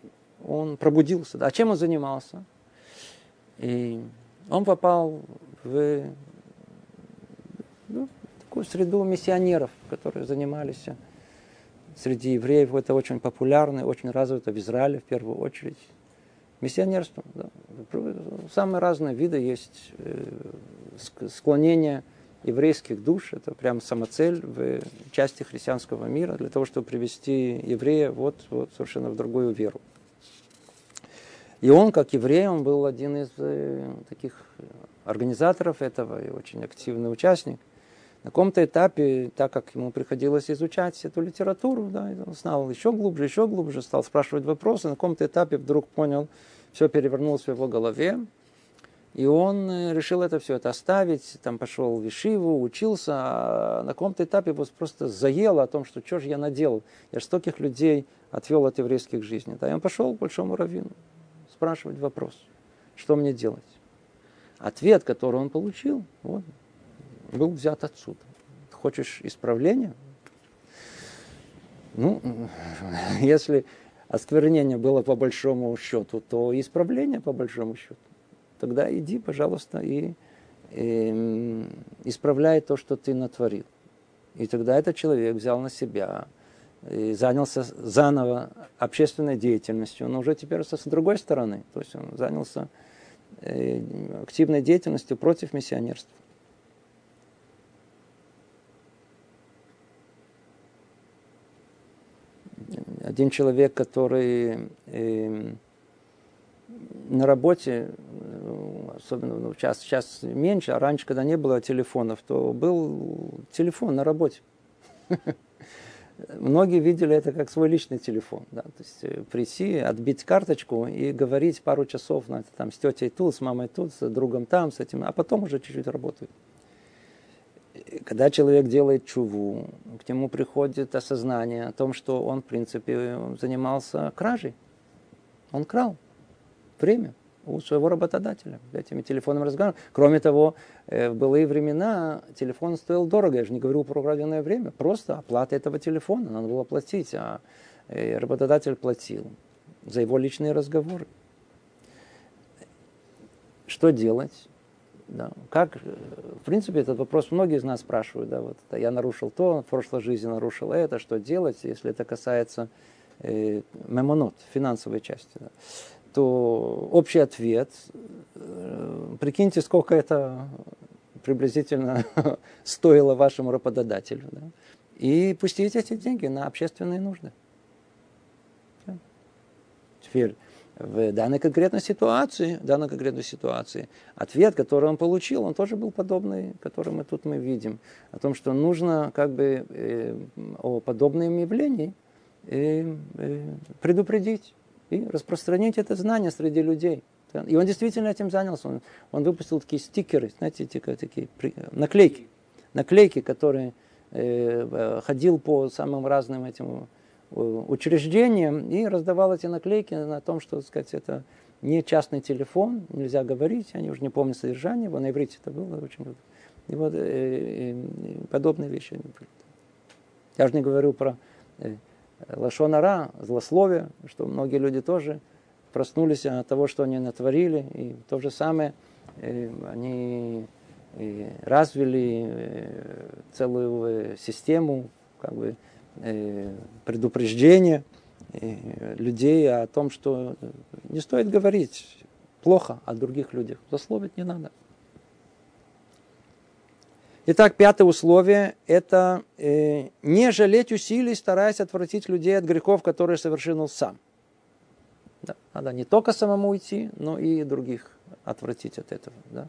Speaker 1: он пробудился. Да. А чем он занимался? И он попал в ну, такую среду миссионеров, которые занимались среди евреев. Это очень популярно, очень развито в Израиле в первую очередь. Миссионерство. Да. Самые разные виды есть э, склонения еврейских душ. Это прям самоцель в части христианского мира для того, чтобы привести еврея вот, вот совершенно в другую веру. И он, как еврей, он был один из э, таких организаторов этого и очень активный участник. На каком-то этапе, так как ему приходилось изучать эту литературу, да, он знал еще глубже, еще глубже, стал спрашивать вопросы, на каком-то этапе вдруг понял, все перевернулось в его голове, и он э, решил это все это оставить, там пошел в Вишиву, учился, а на каком-то этапе его просто заело о том, что что же я наделал. Я же стольких людей отвел от еврейских жизней. Да, и он пошел к большому раввину спрашивать вопрос, что мне делать. Ответ, который он получил, вот, был взят отсюда. Хочешь исправления? Ну, если осквернение было по большому счету, то исправление по большому счету. Тогда иди, пожалуйста, и, и исправляй то, что ты натворил. И тогда этот человек взял на себя и занялся заново общественной деятельностью, но уже теперь с другой стороны. То есть он занялся э, активной деятельностью против миссионерства. Один человек, который э, на работе, особенно ну, сейчас, сейчас меньше, а раньше, когда не было телефонов, то был телефон на работе. Многие видели это как свой личный телефон. Да? То есть э, прийти, отбить карточку и говорить пару часов ну, там, с тетей тут, с мамой тут, с другом там, с этим, а потом уже чуть-чуть работают. Когда человек делает чуву, к нему приходит осознание о том, что он, в принципе, занимался кражей. Он крал время у своего работодателя этими телефонными разговорами. Кроме того, э, в былые времена телефон стоил дорого. Я же не говорю про украденное время. Просто оплата этого телефона. Надо было платить, а э, работодатель платил за его личные разговоры. Что делать? Да. Как, в принципе, этот вопрос многие из нас спрашивают. Да, вот, я нарушил то, в прошлой жизни нарушил это, что делать, если это касается э, мемонот, финансовой части. Да то общий ответ, э, прикиньте, сколько это приблизительно стоило вашему работодателю. Да? И пустите эти деньги на общественные нужды. Теперь, в данной конкретной ситуации, в данной конкретной ситуации, ответ, который он получил, он тоже был подобный, который мы тут мы видим, о том, что нужно как бы э, о подобном явлении э, э, предупредить и распространить это знание среди людей. И он действительно этим занялся. Он, он выпустил такие стикеры, знаете, такие, такие наклейки. Наклейки, которые э, ходил по самым разным этим э, учреждениям и раздавал эти наклейки на том, что, так сказать, это не частный телефон, нельзя говорить, они уже не помнят содержание его, на иврите это было очень. И вот э, э, подобные вещи. Я же не говорю про лошонара, злословие, что многие люди тоже проснулись от того, что они натворили, и то же самое э, они э, развили э, целую систему как бы, предупреждения людей о том, что не стоит говорить плохо о других людях, злословить не надо. Итак, пятое условие – это э, не жалеть усилий, стараясь отвратить людей от грехов, которые совершил сам. Да, надо не только самому уйти, но и других отвратить от этого. Да.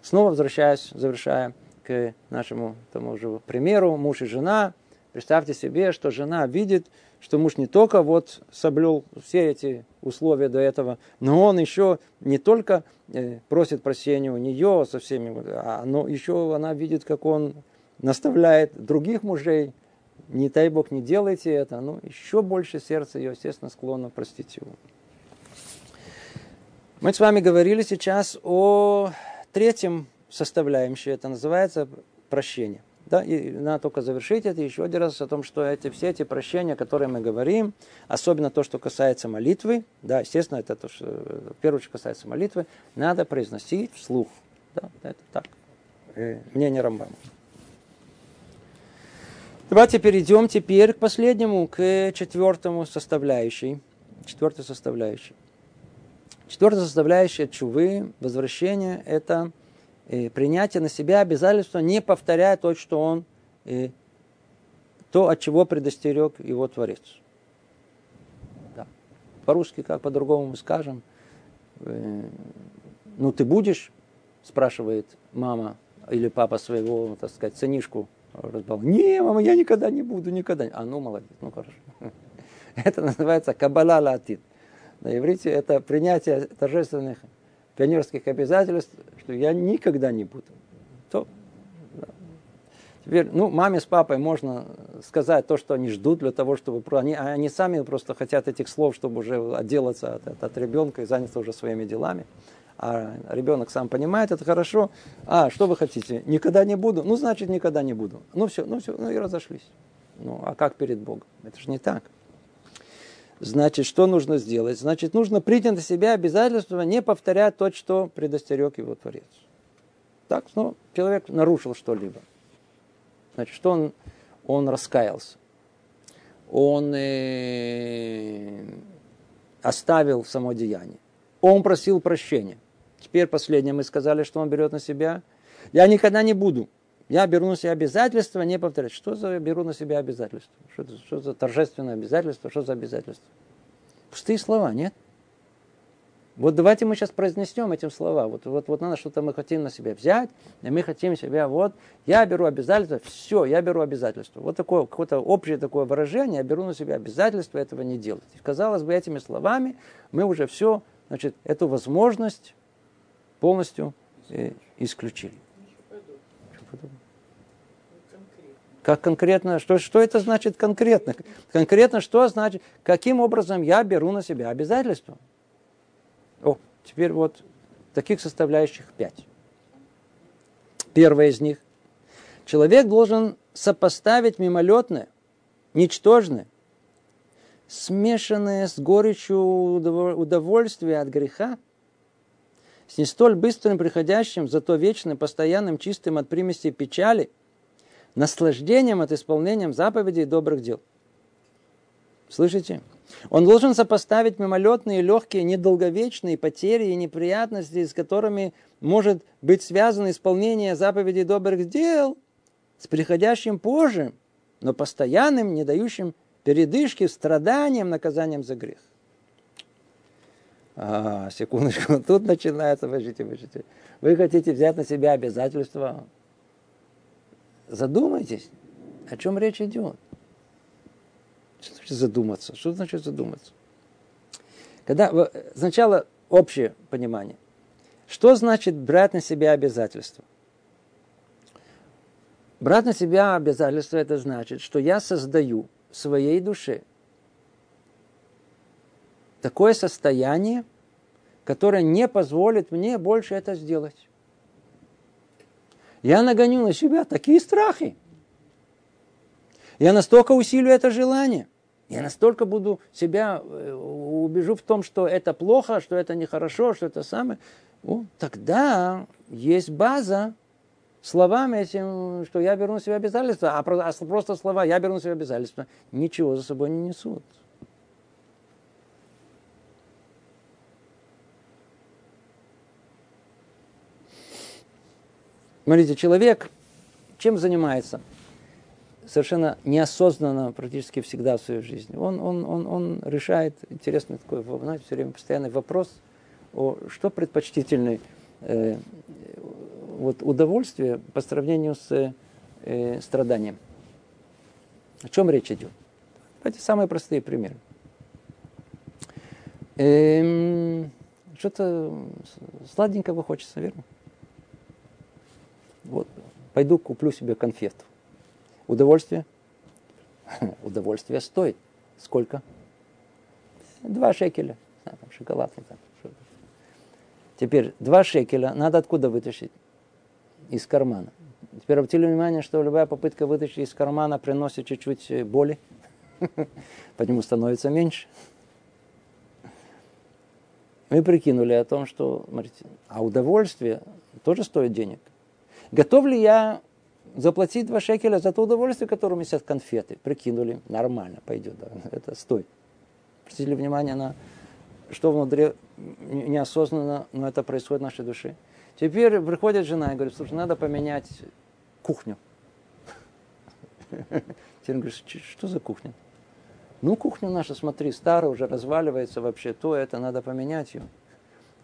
Speaker 1: Снова возвращаясь, завершая к нашему тому же примеру, муж и жена. Представьте себе, что жена видит, что муж не только вот соблюл все эти условия до этого, но он еще не только э, просит прощения у нее со всеми, а, но еще она видит, как он наставляет других мужей, не дай Бог, не делайте это, но еще больше сердце ее, естественно, склонно простить его. Мы с вами говорили сейчас о третьем составляющем, это называется прощение. Да, и надо только завершить это еще один раз о том, что эти, все эти прощения, которые мы говорим, особенно то, что касается молитвы, да, естественно, это то, что в первую очередь касается молитвы, надо произносить вслух. Да, это так. Э, мнение Рамбама. Давайте перейдем теперь к последнему, к четвертому составляющей. Четвертой составляющей. Четвертая составляющая чувы, возвращения, это э, принятие на себя обязательства, не повторяя то, что он, э, то, от чего предостерег его Творец. Да. По-русски, как по-другому мы скажем, э, ну ты будешь, спрашивает мама или папа своего, так сказать, сынишку разбал. Не, мама, я никогда не буду, никогда. А ну, молодец, ну хорошо. Это называется кабала латит. На иврите это принятие торжественных пионерских обязательств, что я никогда не буду. То, да. Теперь, ну, маме с папой можно сказать то, что они ждут для того, чтобы... Они, они сами просто хотят этих слов, чтобы уже отделаться от, от, от ребенка и заняться уже своими делами. А ребенок сам понимает, это хорошо. А, что вы хотите? Никогда не буду? Ну, значит, никогда не буду. Ну, все, ну, все, ну и разошлись. Ну, а как перед Богом? Это же не так. Значит, что нужно сделать? Значит, нужно принять на себя обязательство не повторять то, что предостерег его Творец. Так, ну, человек нарушил что-либо. Значит, что он, он раскаялся? Он э, оставил само деяние. Он просил прощения. Теперь последнее мы сказали, что он берет на себя. Я никогда не буду. Я беру на себя обязательства не повторять. Что за беру на себя обязательства? Что, что за торжественное обязательство? Что за обязательство? Пустые слова, нет? Вот давайте мы сейчас произнесем этим слова. Вот, вот, вот надо что-то мы хотим на себя взять, и мы хотим себя, вот, я беру обязательства, все, я беру обязательства. Вот такое какое-то общее такое выражение, я беру на себя обязательства этого не делать. И, казалось бы, этими словами мы уже все, значит, эту возможность полностью э, исключили. Как конкретно, что, что это значит конкретно? Конкретно что значит, каким образом я беру на себя обязательства? О, теперь вот таких составляющих пять. Первое из них. Человек должен сопоставить мимолетное, ничтожное, смешанное с горечью удовольствия от греха, с не столь быстрым приходящим, зато вечным, постоянным, чистым от примеси печали – наслаждением от исполнения заповедей и добрых дел. Слышите? Он должен сопоставить мимолетные, легкие, недолговечные потери и неприятности, с которыми может быть связано исполнение заповедей добрых дел, с приходящим позже, но постоянным, не дающим передышки, страданием, наказанием за грех. А, секундочку, тут начинается, подождите, подождите. Вы хотите взять на себя обязательства задумайтесь, о чем речь идет. Что значит задуматься? Что значит задуматься? Когда сначала общее понимание. Что значит брать на себя обязательства? Брать на себя обязательства это значит, что я создаю своей душе такое состояние, которое не позволит мне больше это сделать я нагоню на себя такие страхи. Я настолько усилю это желание. Я настолько буду себя э, убежу в том, что это плохо, что это нехорошо, что это самое. Ну, тогда есть база словами этим, что я беру на себя обязательства, а просто слова «я беру на себя обязательства» ничего за собой не несут. Смотрите, человек чем занимается? Совершенно неосознанно практически всегда в своей жизни. Он, он, он, он решает интересный такой, знаете, все время постоянный вопрос, о, что предпочтительный э, вот удовольствие по сравнению с э, страданием. О чем речь идет? Эти самые простые примеры. Эм, что-то сладенького хочется, верно? Пойду куплю себе конфету. Удовольствие? Удовольствие стоит. Сколько? Два шекеля. А, там шоколадный. Там. Теперь два шекеля надо откуда вытащить? Из кармана. Теперь обратили внимание, что любая попытка вытащить из кармана приносит чуть-чуть э, боли. По нему становится меньше. Мы прикинули о том, что, смотрите, а удовольствие тоже стоит денег. Готов ли я заплатить 2 шекеля за то удовольствие, которое сейчас конфеты прикинули? Нормально, пойдет, да, это стоит. Обратили внимание на что внутри неосознанно, но это происходит в нашей душе. Теперь приходит жена и говорит, слушай, надо поменять кухню. Теперь говорит, что за кухня? Ну, кухня наша, смотри, старая, уже разваливается вообще, то это, надо поменять ее.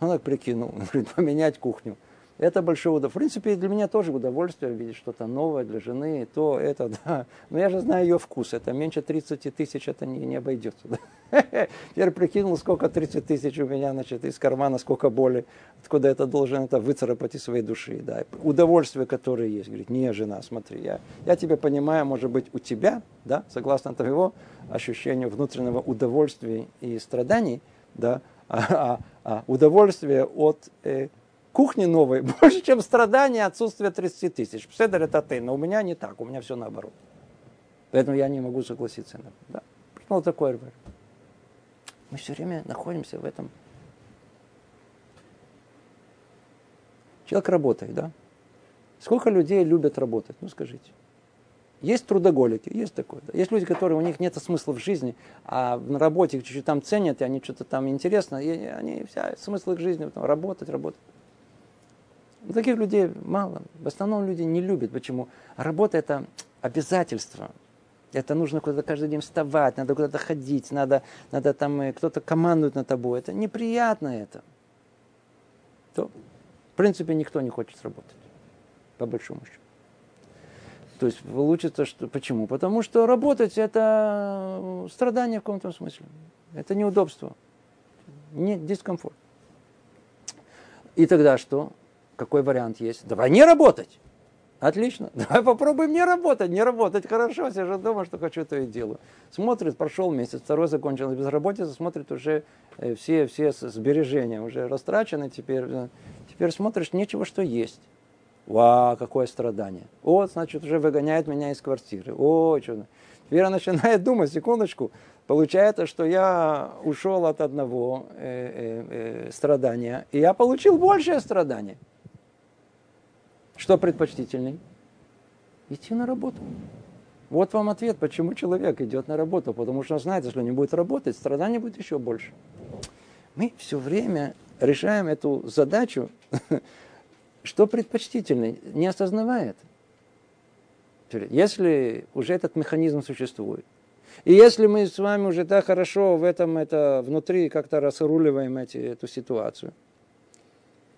Speaker 1: Он так прикинул, говорит, поменять кухню. Это большое удовольствие. В принципе, для меня тоже удовольствие видеть что-то новое для жены, то, это, да. Но я же знаю ее вкус. Это меньше 30 тысяч, это не, не обойдется. Да? Теперь прикинул, сколько 30 тысяч у меня, значит, из кармана, сколько боли, откуда это должен это выцарапать из своей души. Да? Удовольствие, которое есть. Говорит, не, жена, смотри, я, я тебя понимаю, может быть, у тебя, да, согласно твоего ощущению внутреннего удовольствия и страданий, да, а, а, а удовольствие от э, кухни новой больше, чем страдания отсутствия 30 тысяч. Пседер это ты, но у меня не так, у меня все наоборот. Поэтому я не могу согласиться. Да. Ну, такой Мы все время находимся в этом. Человек работает, да? Сколько людей любят работать? Ну, скажите. Есть трудоголики, есть такое. Да. Есть люди, которые у них нет смысла в жизни, а на работе их чуть-чуть там ценят, и они что-то там интересно, и они вся смысл их жизни там, работать, работать. Но таких людей мало. В основном люди не любят. Почему? Работа это обязательство. Это нужно куда-то каждый день вставать, надо куда-то ходить, надо, надо там э, кто-то командует на тобой. Это неприятно это. То, в принципе, никто не хочет работать, по большому счету. То есть получится, что... Почему? Потому что работать это страдание в каком-то смысле. Это неудобство. Не дискомфорт. И тогда что? Какой вариант есть? Давай не работать. Отлично. Давай попробуем не работать. Не работать хорошо. Сижу дома, что хочу, то и делаю. Смотрит, прошел месяц, второй закончил безработица, смотрит уже э, все, все сбережения уже растрачены. Теперь, э, теперь смотришь, нечего, что есть. Ва, какое страдание. Вот, значит, уже выгоняет меня из квартиры. О, что Теперь я начинаю думать, секундочку, получается, что я ушел от одного э, э, э, страдания, и я получил большее страдание. Что предпочтительней? Идти на работу. Вот вам ответ, почему человек идет на работу. Потому что он знает, что не будет работать, страдания будет еще больше. Мы все время решаем эту задачу, что предпочтительней, не осознавая. Если уже этот механизм существует, и если мы с вами уже так хорошо в этом, это внутри как-то разруливаем эти, эту ситуацию –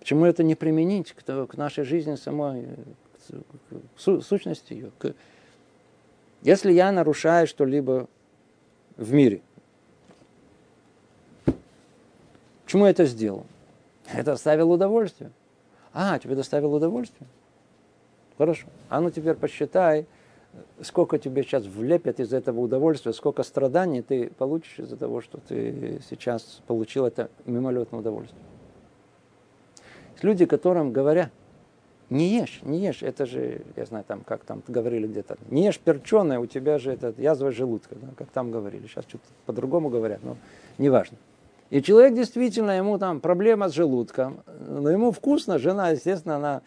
Speaker 1: Почему это не применить к, к нашей жизни самой, к, к сущности ее? К... Если я нарушаю что-либо в мире, почему я это сделал? Это доставило удовольствие. А, тебе доставило удовольствие? Хорошо. А ну теперь посчитай, сколько тебе сейчас влепят из этого удовольствия, сколько страданий ты получишь из-за того, что ты сейчас получил это мимолетное удовольствие люди, которым говорят, не ешь, не ешь, это же, я знаю, там, как там говорили где-то, не ешь перченое, у тебя же это язва желудка, да, как там говорили, сейчас что-то по-другому говорят, но неважно. И человек действительно, ему там проблема с желудком, но ему вкусно, жена, естественно, она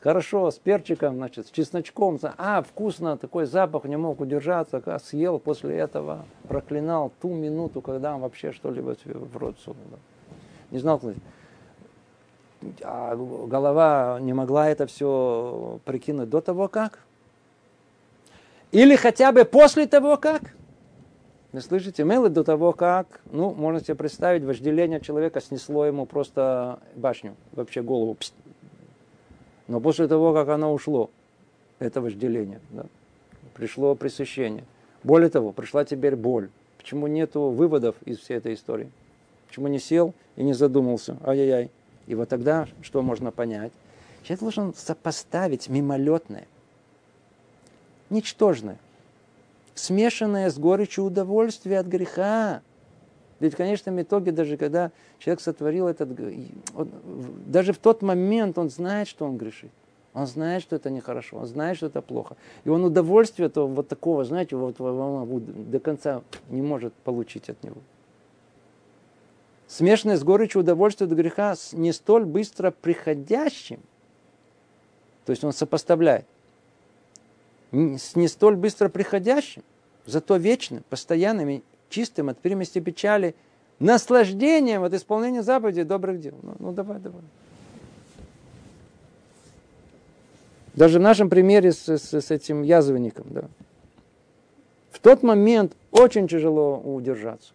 Speaker 1: хорошо, с перчиком, значит, с чесночком, а, вкусно, такой запах, не мог удержаться, а съел после этого, проклинал ту минуту, когда он вообще что-либо в рот сунул. Не знал, а голова не могла это все прикинуть до того как? Или хотя бы после того как? Вы слышите, мыло до того как, ну, можно себе представить, вожделение человека снесло ему просто башню, вообще голову. Пст. Но после того, как оно ушло, это вожделение, да, пришло пресыщение. Более того, пришла теперь боль. Почему нету выводов из всей этой истории? Почему не сел и не задумался? Ай-яй-яй, и вот тогда что можно понять? Человек должен сопоставить мимолетное, ничтожное, смешанное с горечью удовольствия от греха. Ведь в конечном итоге, даже когда человек сотворил этот... Он, даже в тот момент он знает, что он грешит. Он знает, что это нехорошо, он знает, что это плохо. И он удовольствие то, вот такого, знаете, вот, до конца не может получить от него смешанное с горечью удовольствия от греха не столь быстро приходящим, то есть он сопоставляет, с не столь быстро приходящим, зато вечным, постоянным и чистым от примести печали, наслаждением от исполнения заповедей добрых дел. Ну, ну давай, давай. Даже в нашем примере с, с, с этим язвенником, да. В тот момент очень тяжело удержаться.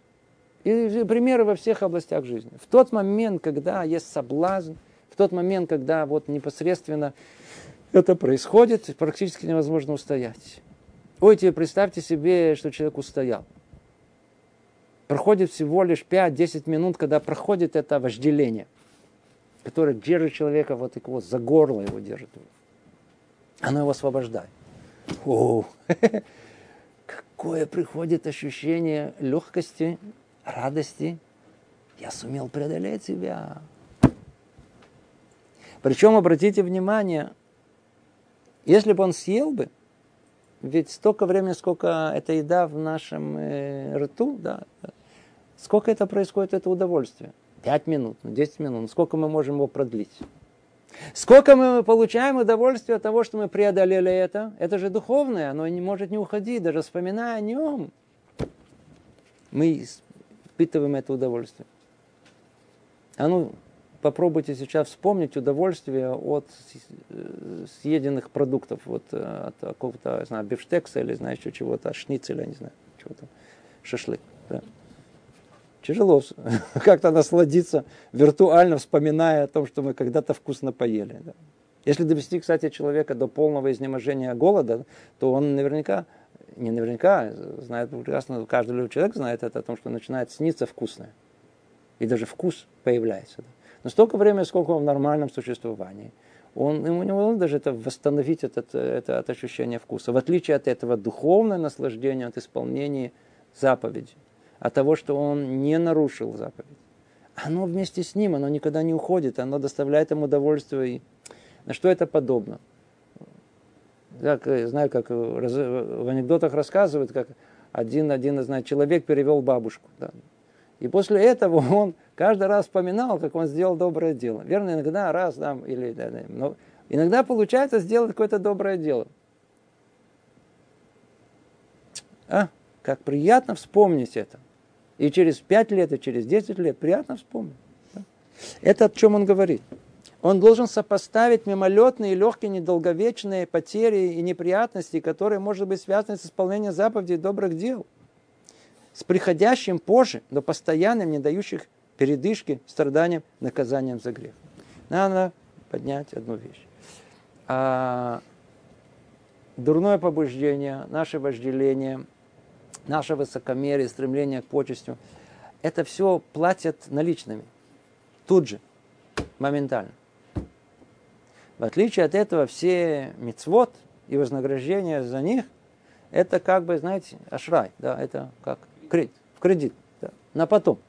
Speaker 1: И примеры во всех областях жизни. В тот момент, когда есть соблазн, в тот момент, когда вот непосредственно это происходит, практически невозможно устоять. Ой, тебе представьте себе, что человек устоял. Проходит всего лишь 5-10 минут, когда проходит это вожделение, которое держит человека вот так вот за горло его держит. Оно его освобождает. О, какое приходит ощущение легкости, радости, я сумел преодолеть себя. Причем, обратите внимание, если бы он съел бы, ведь столько времени, сколько эта еда в нашем э, рту, да, сколько это происходит, это удовольствие. Пять минут, десять минут, сколько мы можем его продлить. Сколько мы получаем удовольствия от того, что мы преодолели это, это же духовное, оно не может не уходить, даже вспоминая о нем, мы испытываем это удовольствие. А ну, попробуйте сейчас вспомнить удовольствие от э, съеденных продуктов, вот э, от какого-то, знаю, бифштекса или, знаешь, чего-то, шницеля, не знаю, чего-то, шашлык. Да. Тяжело как-то насладиться, виртуально вспоминая о том, что мы когда-то вкусно поели. Да. Если довести, кстати, человека до полного изнеможения голода, то он наверняка, не наверняка, знает прекрасно, каждый человек знает это, о том, что начинает сниться вкусное. И даже вкус появляется. Да. Но столько времени, сколько он в нормальном существовании, он, ему не может даже это восстановить этот, это, это ощущение вкуса. В отличие от этого духовное наслаждение от исполнения заповеди от того, что он не нарушил заповедь. Оно вместе с ним, оно никогда не уходит, оно доставляет ему удовольствие. И на что это подобно? Как, знаю, как в анекдотах рассказывают, как один, один знаю, человек перевел бабушку. Да. И после этого он каждый раз вспоминал, как он сделал доброе дело. Верно, иногда раз там, или, да, да, но иногда получается сделать какое-то доброе дело. А, как приятно вспомнить это. И через 5 лет, и через 10 лет приятно вспомнить. Да? Это о чем он говорит. Он должен сопоставить мимолетные, легкие, недолговечные потери и неприятности, которые, может быть, связаны с исполнением заповедей добрых дел, с приходящим позже, но постоянным, не дающих передышки, страданием, наказанием за грех. Надо поднять одну вещь. А, дурное побуждение, наше вожделение – наше высокомерие, стремление к почестю, это все платят наличными. Тут же, моментально. В отличие от этого, все мицвод и вознаграждение за них, это как бы, знаете, ашрай, да, это как кредит, в кредит, да, на потом.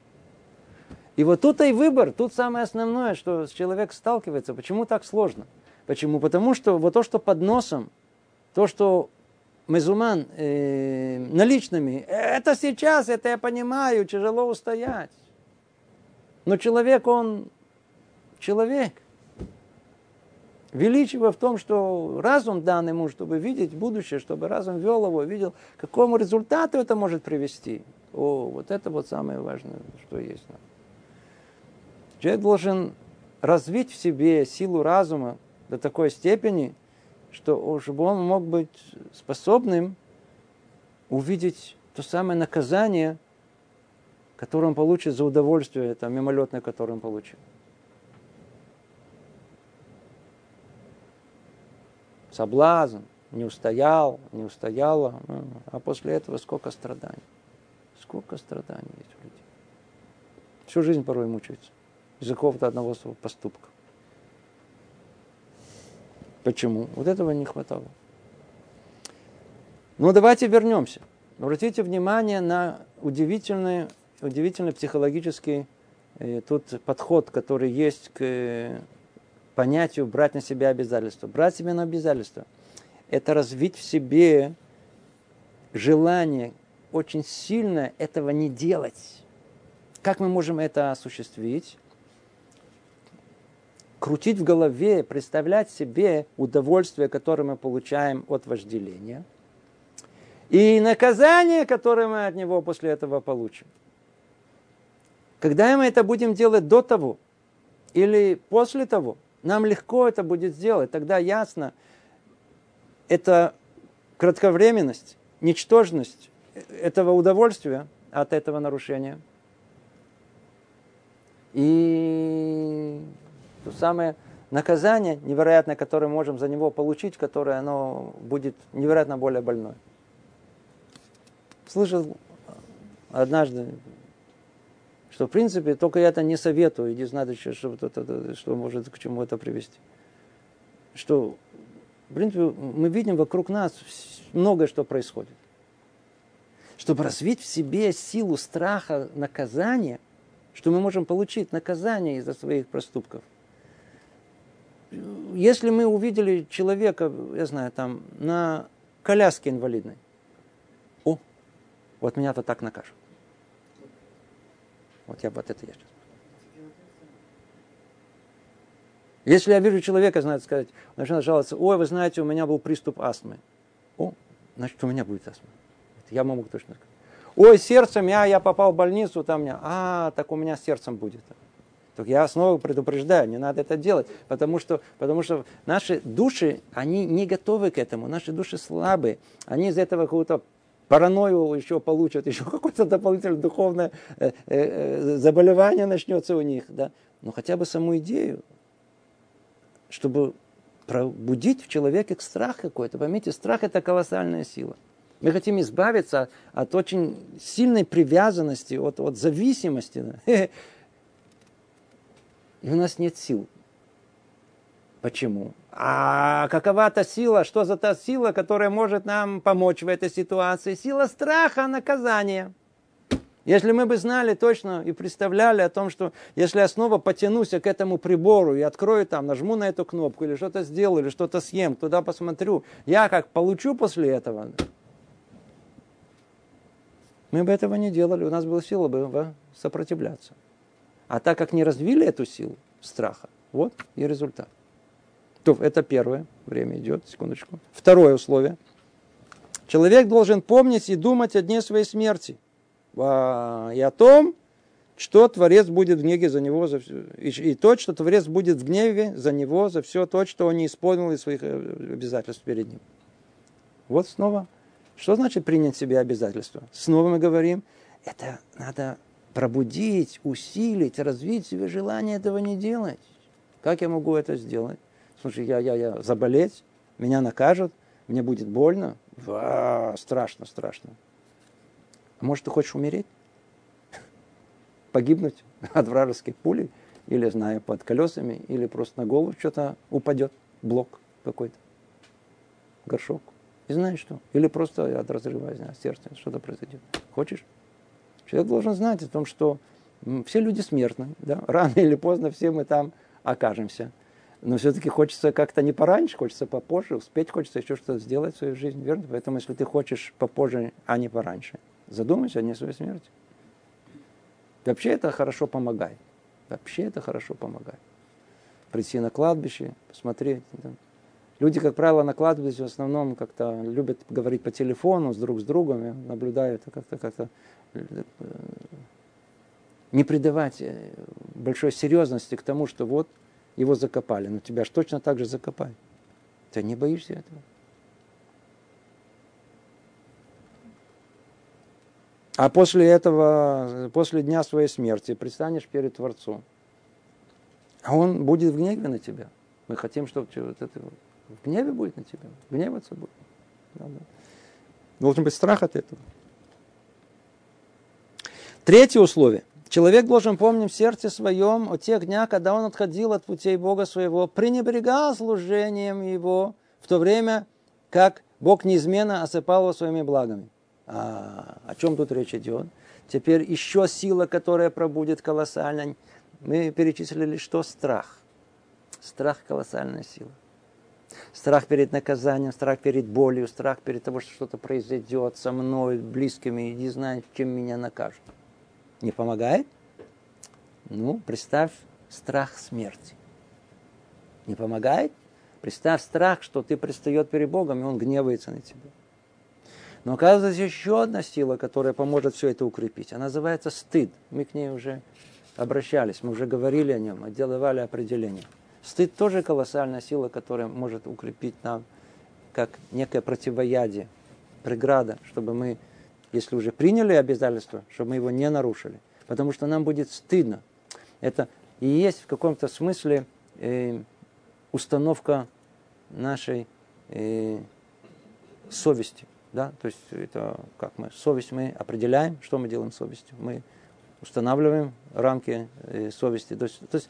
Speaker 1: И вот тут и выбор, тут самое основное, что человек сталкивается. Почему так сложно? Почему? Потому что вот то, что под носом, то, что мезуман э, наличными, это сейчас, это я понимаю, тяжело устоять. Но человек, он человек. Величие в том, что разум дан ему, чтобы видеть будущее, чтобы разум вел его, видел, к какому результату это может привести. О, вот это вот самое важное, что есть. Человек должен развить в себе силу разума до такой степени, что, чтобы он мог быть способным увидеть то самое наказание, которое он получит за удовольствие, это мимолетное, которое он получил. Соблазн, не устоял, не устояла, ну, а после этого сколько страданий. Сколько страданий есть у людей. Всю жизнь порой мучаются из-за какого-то одного своего поступка. Почему? Вот этого не хватало. Ну, давайте вернемся. Обратите внимание на удивительный, удивительный психологический э, тут подход, который есть к э, понятию брать на себя обязательства. Брать себе на обязательства – это развить в себе желание очень сильно этого не делать. Как мы можем это осуществить? крутить в голове, представлять себе удовольствие, которое мы получаем от вожделения, и наказание, которое мы от него после этого получим. Когда мы это будем делать до того или после того, нам легко это будет сделать. Тогда ясно, это кратковременность, ничтожность этого удовольствия от этого нарушения. И то самое наказание невероятное, которое мы можем за него получить, которое оно будет невероятно более больное. Слышал однажды, что в принципе только я это не советую, иди знать, что, что, что, что может к чему это привести. Что, в принципе, мы видим вокруг нас многое, что происходит. Чтобы развить в себе силу страха наказания, что мы можем получить наказание из-за своих проступков если мы увидели человека, я знаю, там, на коляске инвалидной. О, вот меня-то так накажут. Вот я вот это я сейчас. Если я вижу человека, знаете, сказать, начинает жаловаться, ой, вы знаете, у меня был приступ астмы. О, значит, у меня будет астма. Это я могу точно сказать. Ой, сердцем я, я попал в больницу, там меня, а, так у меня сердцем будет. Так я снова предупреждаю, не надо это делать, потому что, потому что наши души, они не готовы к этому, наши души слабые, они из этого какого-то паранойю еще получат, еще какое-то дополнительное духовное э, э, э, заболевание начнется у них, да. Но хотя бы саму идею, чтобы пробудить в человеке страх какой-то. Поймите, страх это колоссальная сила. Мы хотим избавиться от очень сильной привязанности, от, от зависимости. И у нас нет сил. Почему? А какова та сила? Что за та сила, которая может нам помочь в этой ситуации? Сила страха наказания. Если мы бы знали точно и представляли о том, что если я снова потянусь к этому прибору и открою там, нажму на эту кнопку или что-то сделаю, или что-то съем, туда посмотрю, я как получу после этого, мы бы этого не делали, у нас была сила бы сопротивляться. А так как не развили эту силу страха, вот и результат. То, это первое, время идет, секундочку. Второе условие. Человек должен помнить и думать о дне своей смерти. И о том, что Творец будет в гневе за него, за все, и, и то, что Творец будет в гневе за него, за все то, что он не исполнил из своих э, обязательств перед ним. Вот снова. Что значит принять себе обязательства? Снова мы говорим, это надо пробудить, усилить, развить себе желание этого не делать. Как я могу это сделать? Слушай, я, я, я заболеть, меня накажут, мне будет больно. Ва, страшно, страшно. А может, ты хочешь умереть? Погибнуть от вражеской пули? Или, знаю, под колесами? Или просто на голову что-то упадет? Блок какой-то? Горшок? И знаешь что? Или просто от разрыва сердца что-то произойдет. Хочешь? Человек должен знать о том, что все люди смертны. Да? Рано или поздно все мы там окажемся. Но все-таки хочется как-то не пораньше, хочется попозже, успеть хочется еще что-то сделать в своей жизни, верно? Поэтому если ты хочешь попозже, а не пораньше, задумайся о не своей смерти. Вообще это хорошо помогает. Вообще это хорошо помогает. Прийти на кладбище, посмотреть. Да. Люди, как правило, на кладбище в основном как-то любят говорить по телефону с друг с другом. Я это как-то как-то э, не придавать э, большой серьезности к тому, что вот его закопали, но тебя же точно так же закопают. Ты не боишься этого? А после этого, после дня своей смерти, предстанешь перед Творцом. А он будет в гневе на тебя. Мы хотим, чтобы вот это в гневе будет на тебя, гневаться будет. Да, да. Должен быть страх от этого. Третье условие. Человек должен помнить в сердце своем о тех днях, когда он отходил от путей Бога своего, пренебрегал служением его, в то время как Бог неизменно осыпал его своими благами. А, о чем тут речь идет? Теперь еще сила, которая пробудет колоссально. Мы перечислили, что страх. Страх – колоссальная сила. Страх перед наказанием, страх перед болью, страх перед того, что что-то произойдет со мной, близкими, и не знаю, чем меня накажут. Не помогает? Ну, представь страх смерти. Не помогает? Представь страх, что ты предстает перед Богом, и Он гневается на тебя. Но оказывается еще одна сила, которая поможет все это укрепить. Она называется стыд. Мы к ней уже обращались, мы уже говорили о нем, мы делали определение. Стыд тоже колоссальная сила, которая может укрепить нам как некое противоядие, преграда, чтобы мы если уже приняли обязательство, чтобы мы его не нарушили. Потому что нам будет стыдно. Это и есть в каком-то смысле э, установка нашей э, совести. Да? То есть это как мы совесть мы определяем, что мы делаем совестью. Мы устанавливаем рамки э, совести. То есть, то есть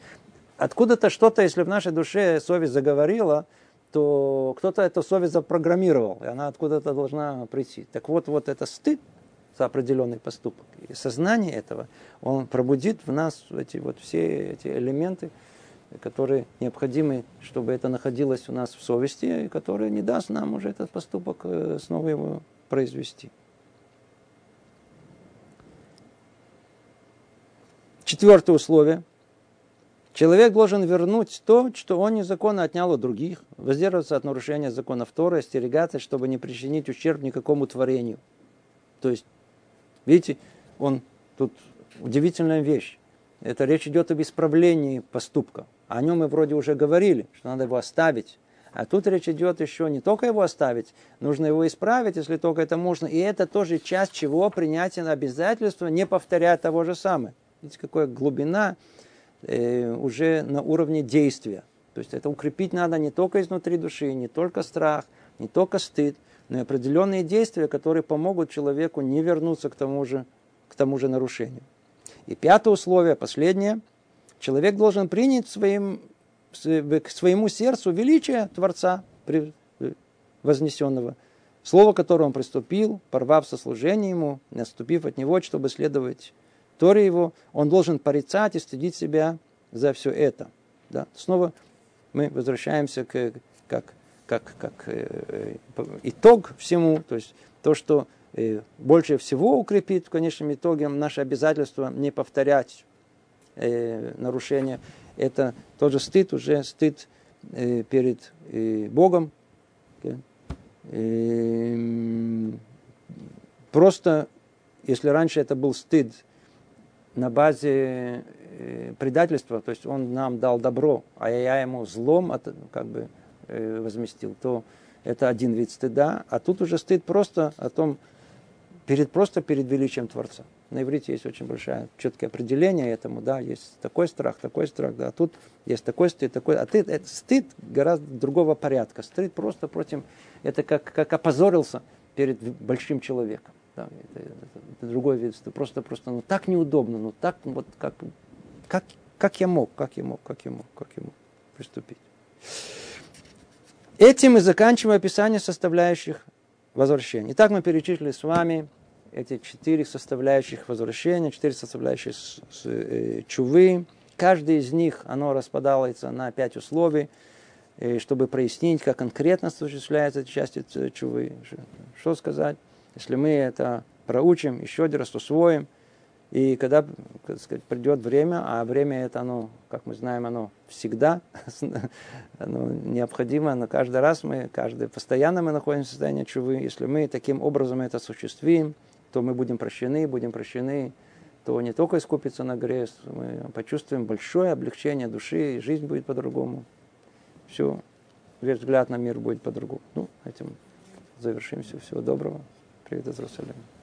Speaker 1: откуда-то что-то, если в нашей душе совесть заговорила, то кто-то эту совесть запрограммировал, и она откуда-то должна прийти. Так вот, вот это стыд, за определенный поступок. И сознание этого, он пробудит в нас эти вот все эти элементы, которые необходимы, чтобы это находилось у нас в совести, и которые не даст нам уже этот поступок э, снова его произвести. Четвертое условие. Человек должен вернуть то, что он незаконно отнял у других, воздерживаться от нарушения закона Торы, остерегаться, чтобы не причинить ущерб никакому творению. То есть, видите, он тут удивительная вещь. Это речь идет об исправлении поступка. О нем мы вроде уже говорили, что надо его оставить. А тут речь идет еще не только его оставить, нужно его исправить, если только это можно. И это тоже часть чего принятия на обязательство, не повторяя того же самого. Видите, какая глубина уже на уровне действия. То есть это укрепить надо не только изнутри души, не только страх, не только стыд, но и определенные действия, которые помогут человеку не вернуться к тому же, к тому же нарушению. И пятое условие, последнее. Человек должен принять своим, к своему сердцу величие Творца э, вознесенного. Слово, которое он приступил, порвав сослужение ему, наступив от него, чтобы следовать Торе его, он должен порицать и стыдить себя за все это. Да? Снова мы возвращаемся к, как, как, как э, итог всему, то есть то, что э, больше всего укрепит в конечном итоге наше обязательство не повторять э, нарушения. Это тоже стыд, уже стыд э, перед э, Богом. Э, просто, если раньше это был стыд на базе э, предательства, то есть он нам дал добро, а я ему злом как бы э, возместил, то это один вид стыда, а тут уже стыд просто о том, перед, просто перед величием Творца. На иврите есть очень большое четкое определение этому, да, есть такой страх, такой страх, да, а тут есть такой стыд, такой, а ты, это стыд гораздо другого порядка. Стыд просто против, это как, как опозорился перед большим человеком. Да, это, это, это другой вид, это просто, просто, ну так неудобно, ну так вот, как, как, как я мог, как я мог, как я мог, как я мог приступить. Этим мы заканчиваем описание составляющих возвращения. Итак, мы перечислили с вами эти четыре составляющих возвращения, четыре составляющих с, с, э, чувы. Каждый из них, оно распадается на пять условий, э, чтобы прояснить, как конкретно осуществляется эта часть чувы. Что сказать? Если мы это проучим, еще один раз усвоим, и когда так сказать, придет время, а время это, оно, как мы знаем, оно всегда оно необходимо, но каждый раз мы, каждый, постоянно мы находимся в состоянии чувы. Если мы таким образом это осуществим, то мы будем прощены, будем прощены, то не только искупится на грех, мы почувствуем большое облегчение души, и жизнь будет по-другому. Все, весь взгляд на мир будет по-другому. Ну, этим завершимся. Всего доброго. في تدرس العلم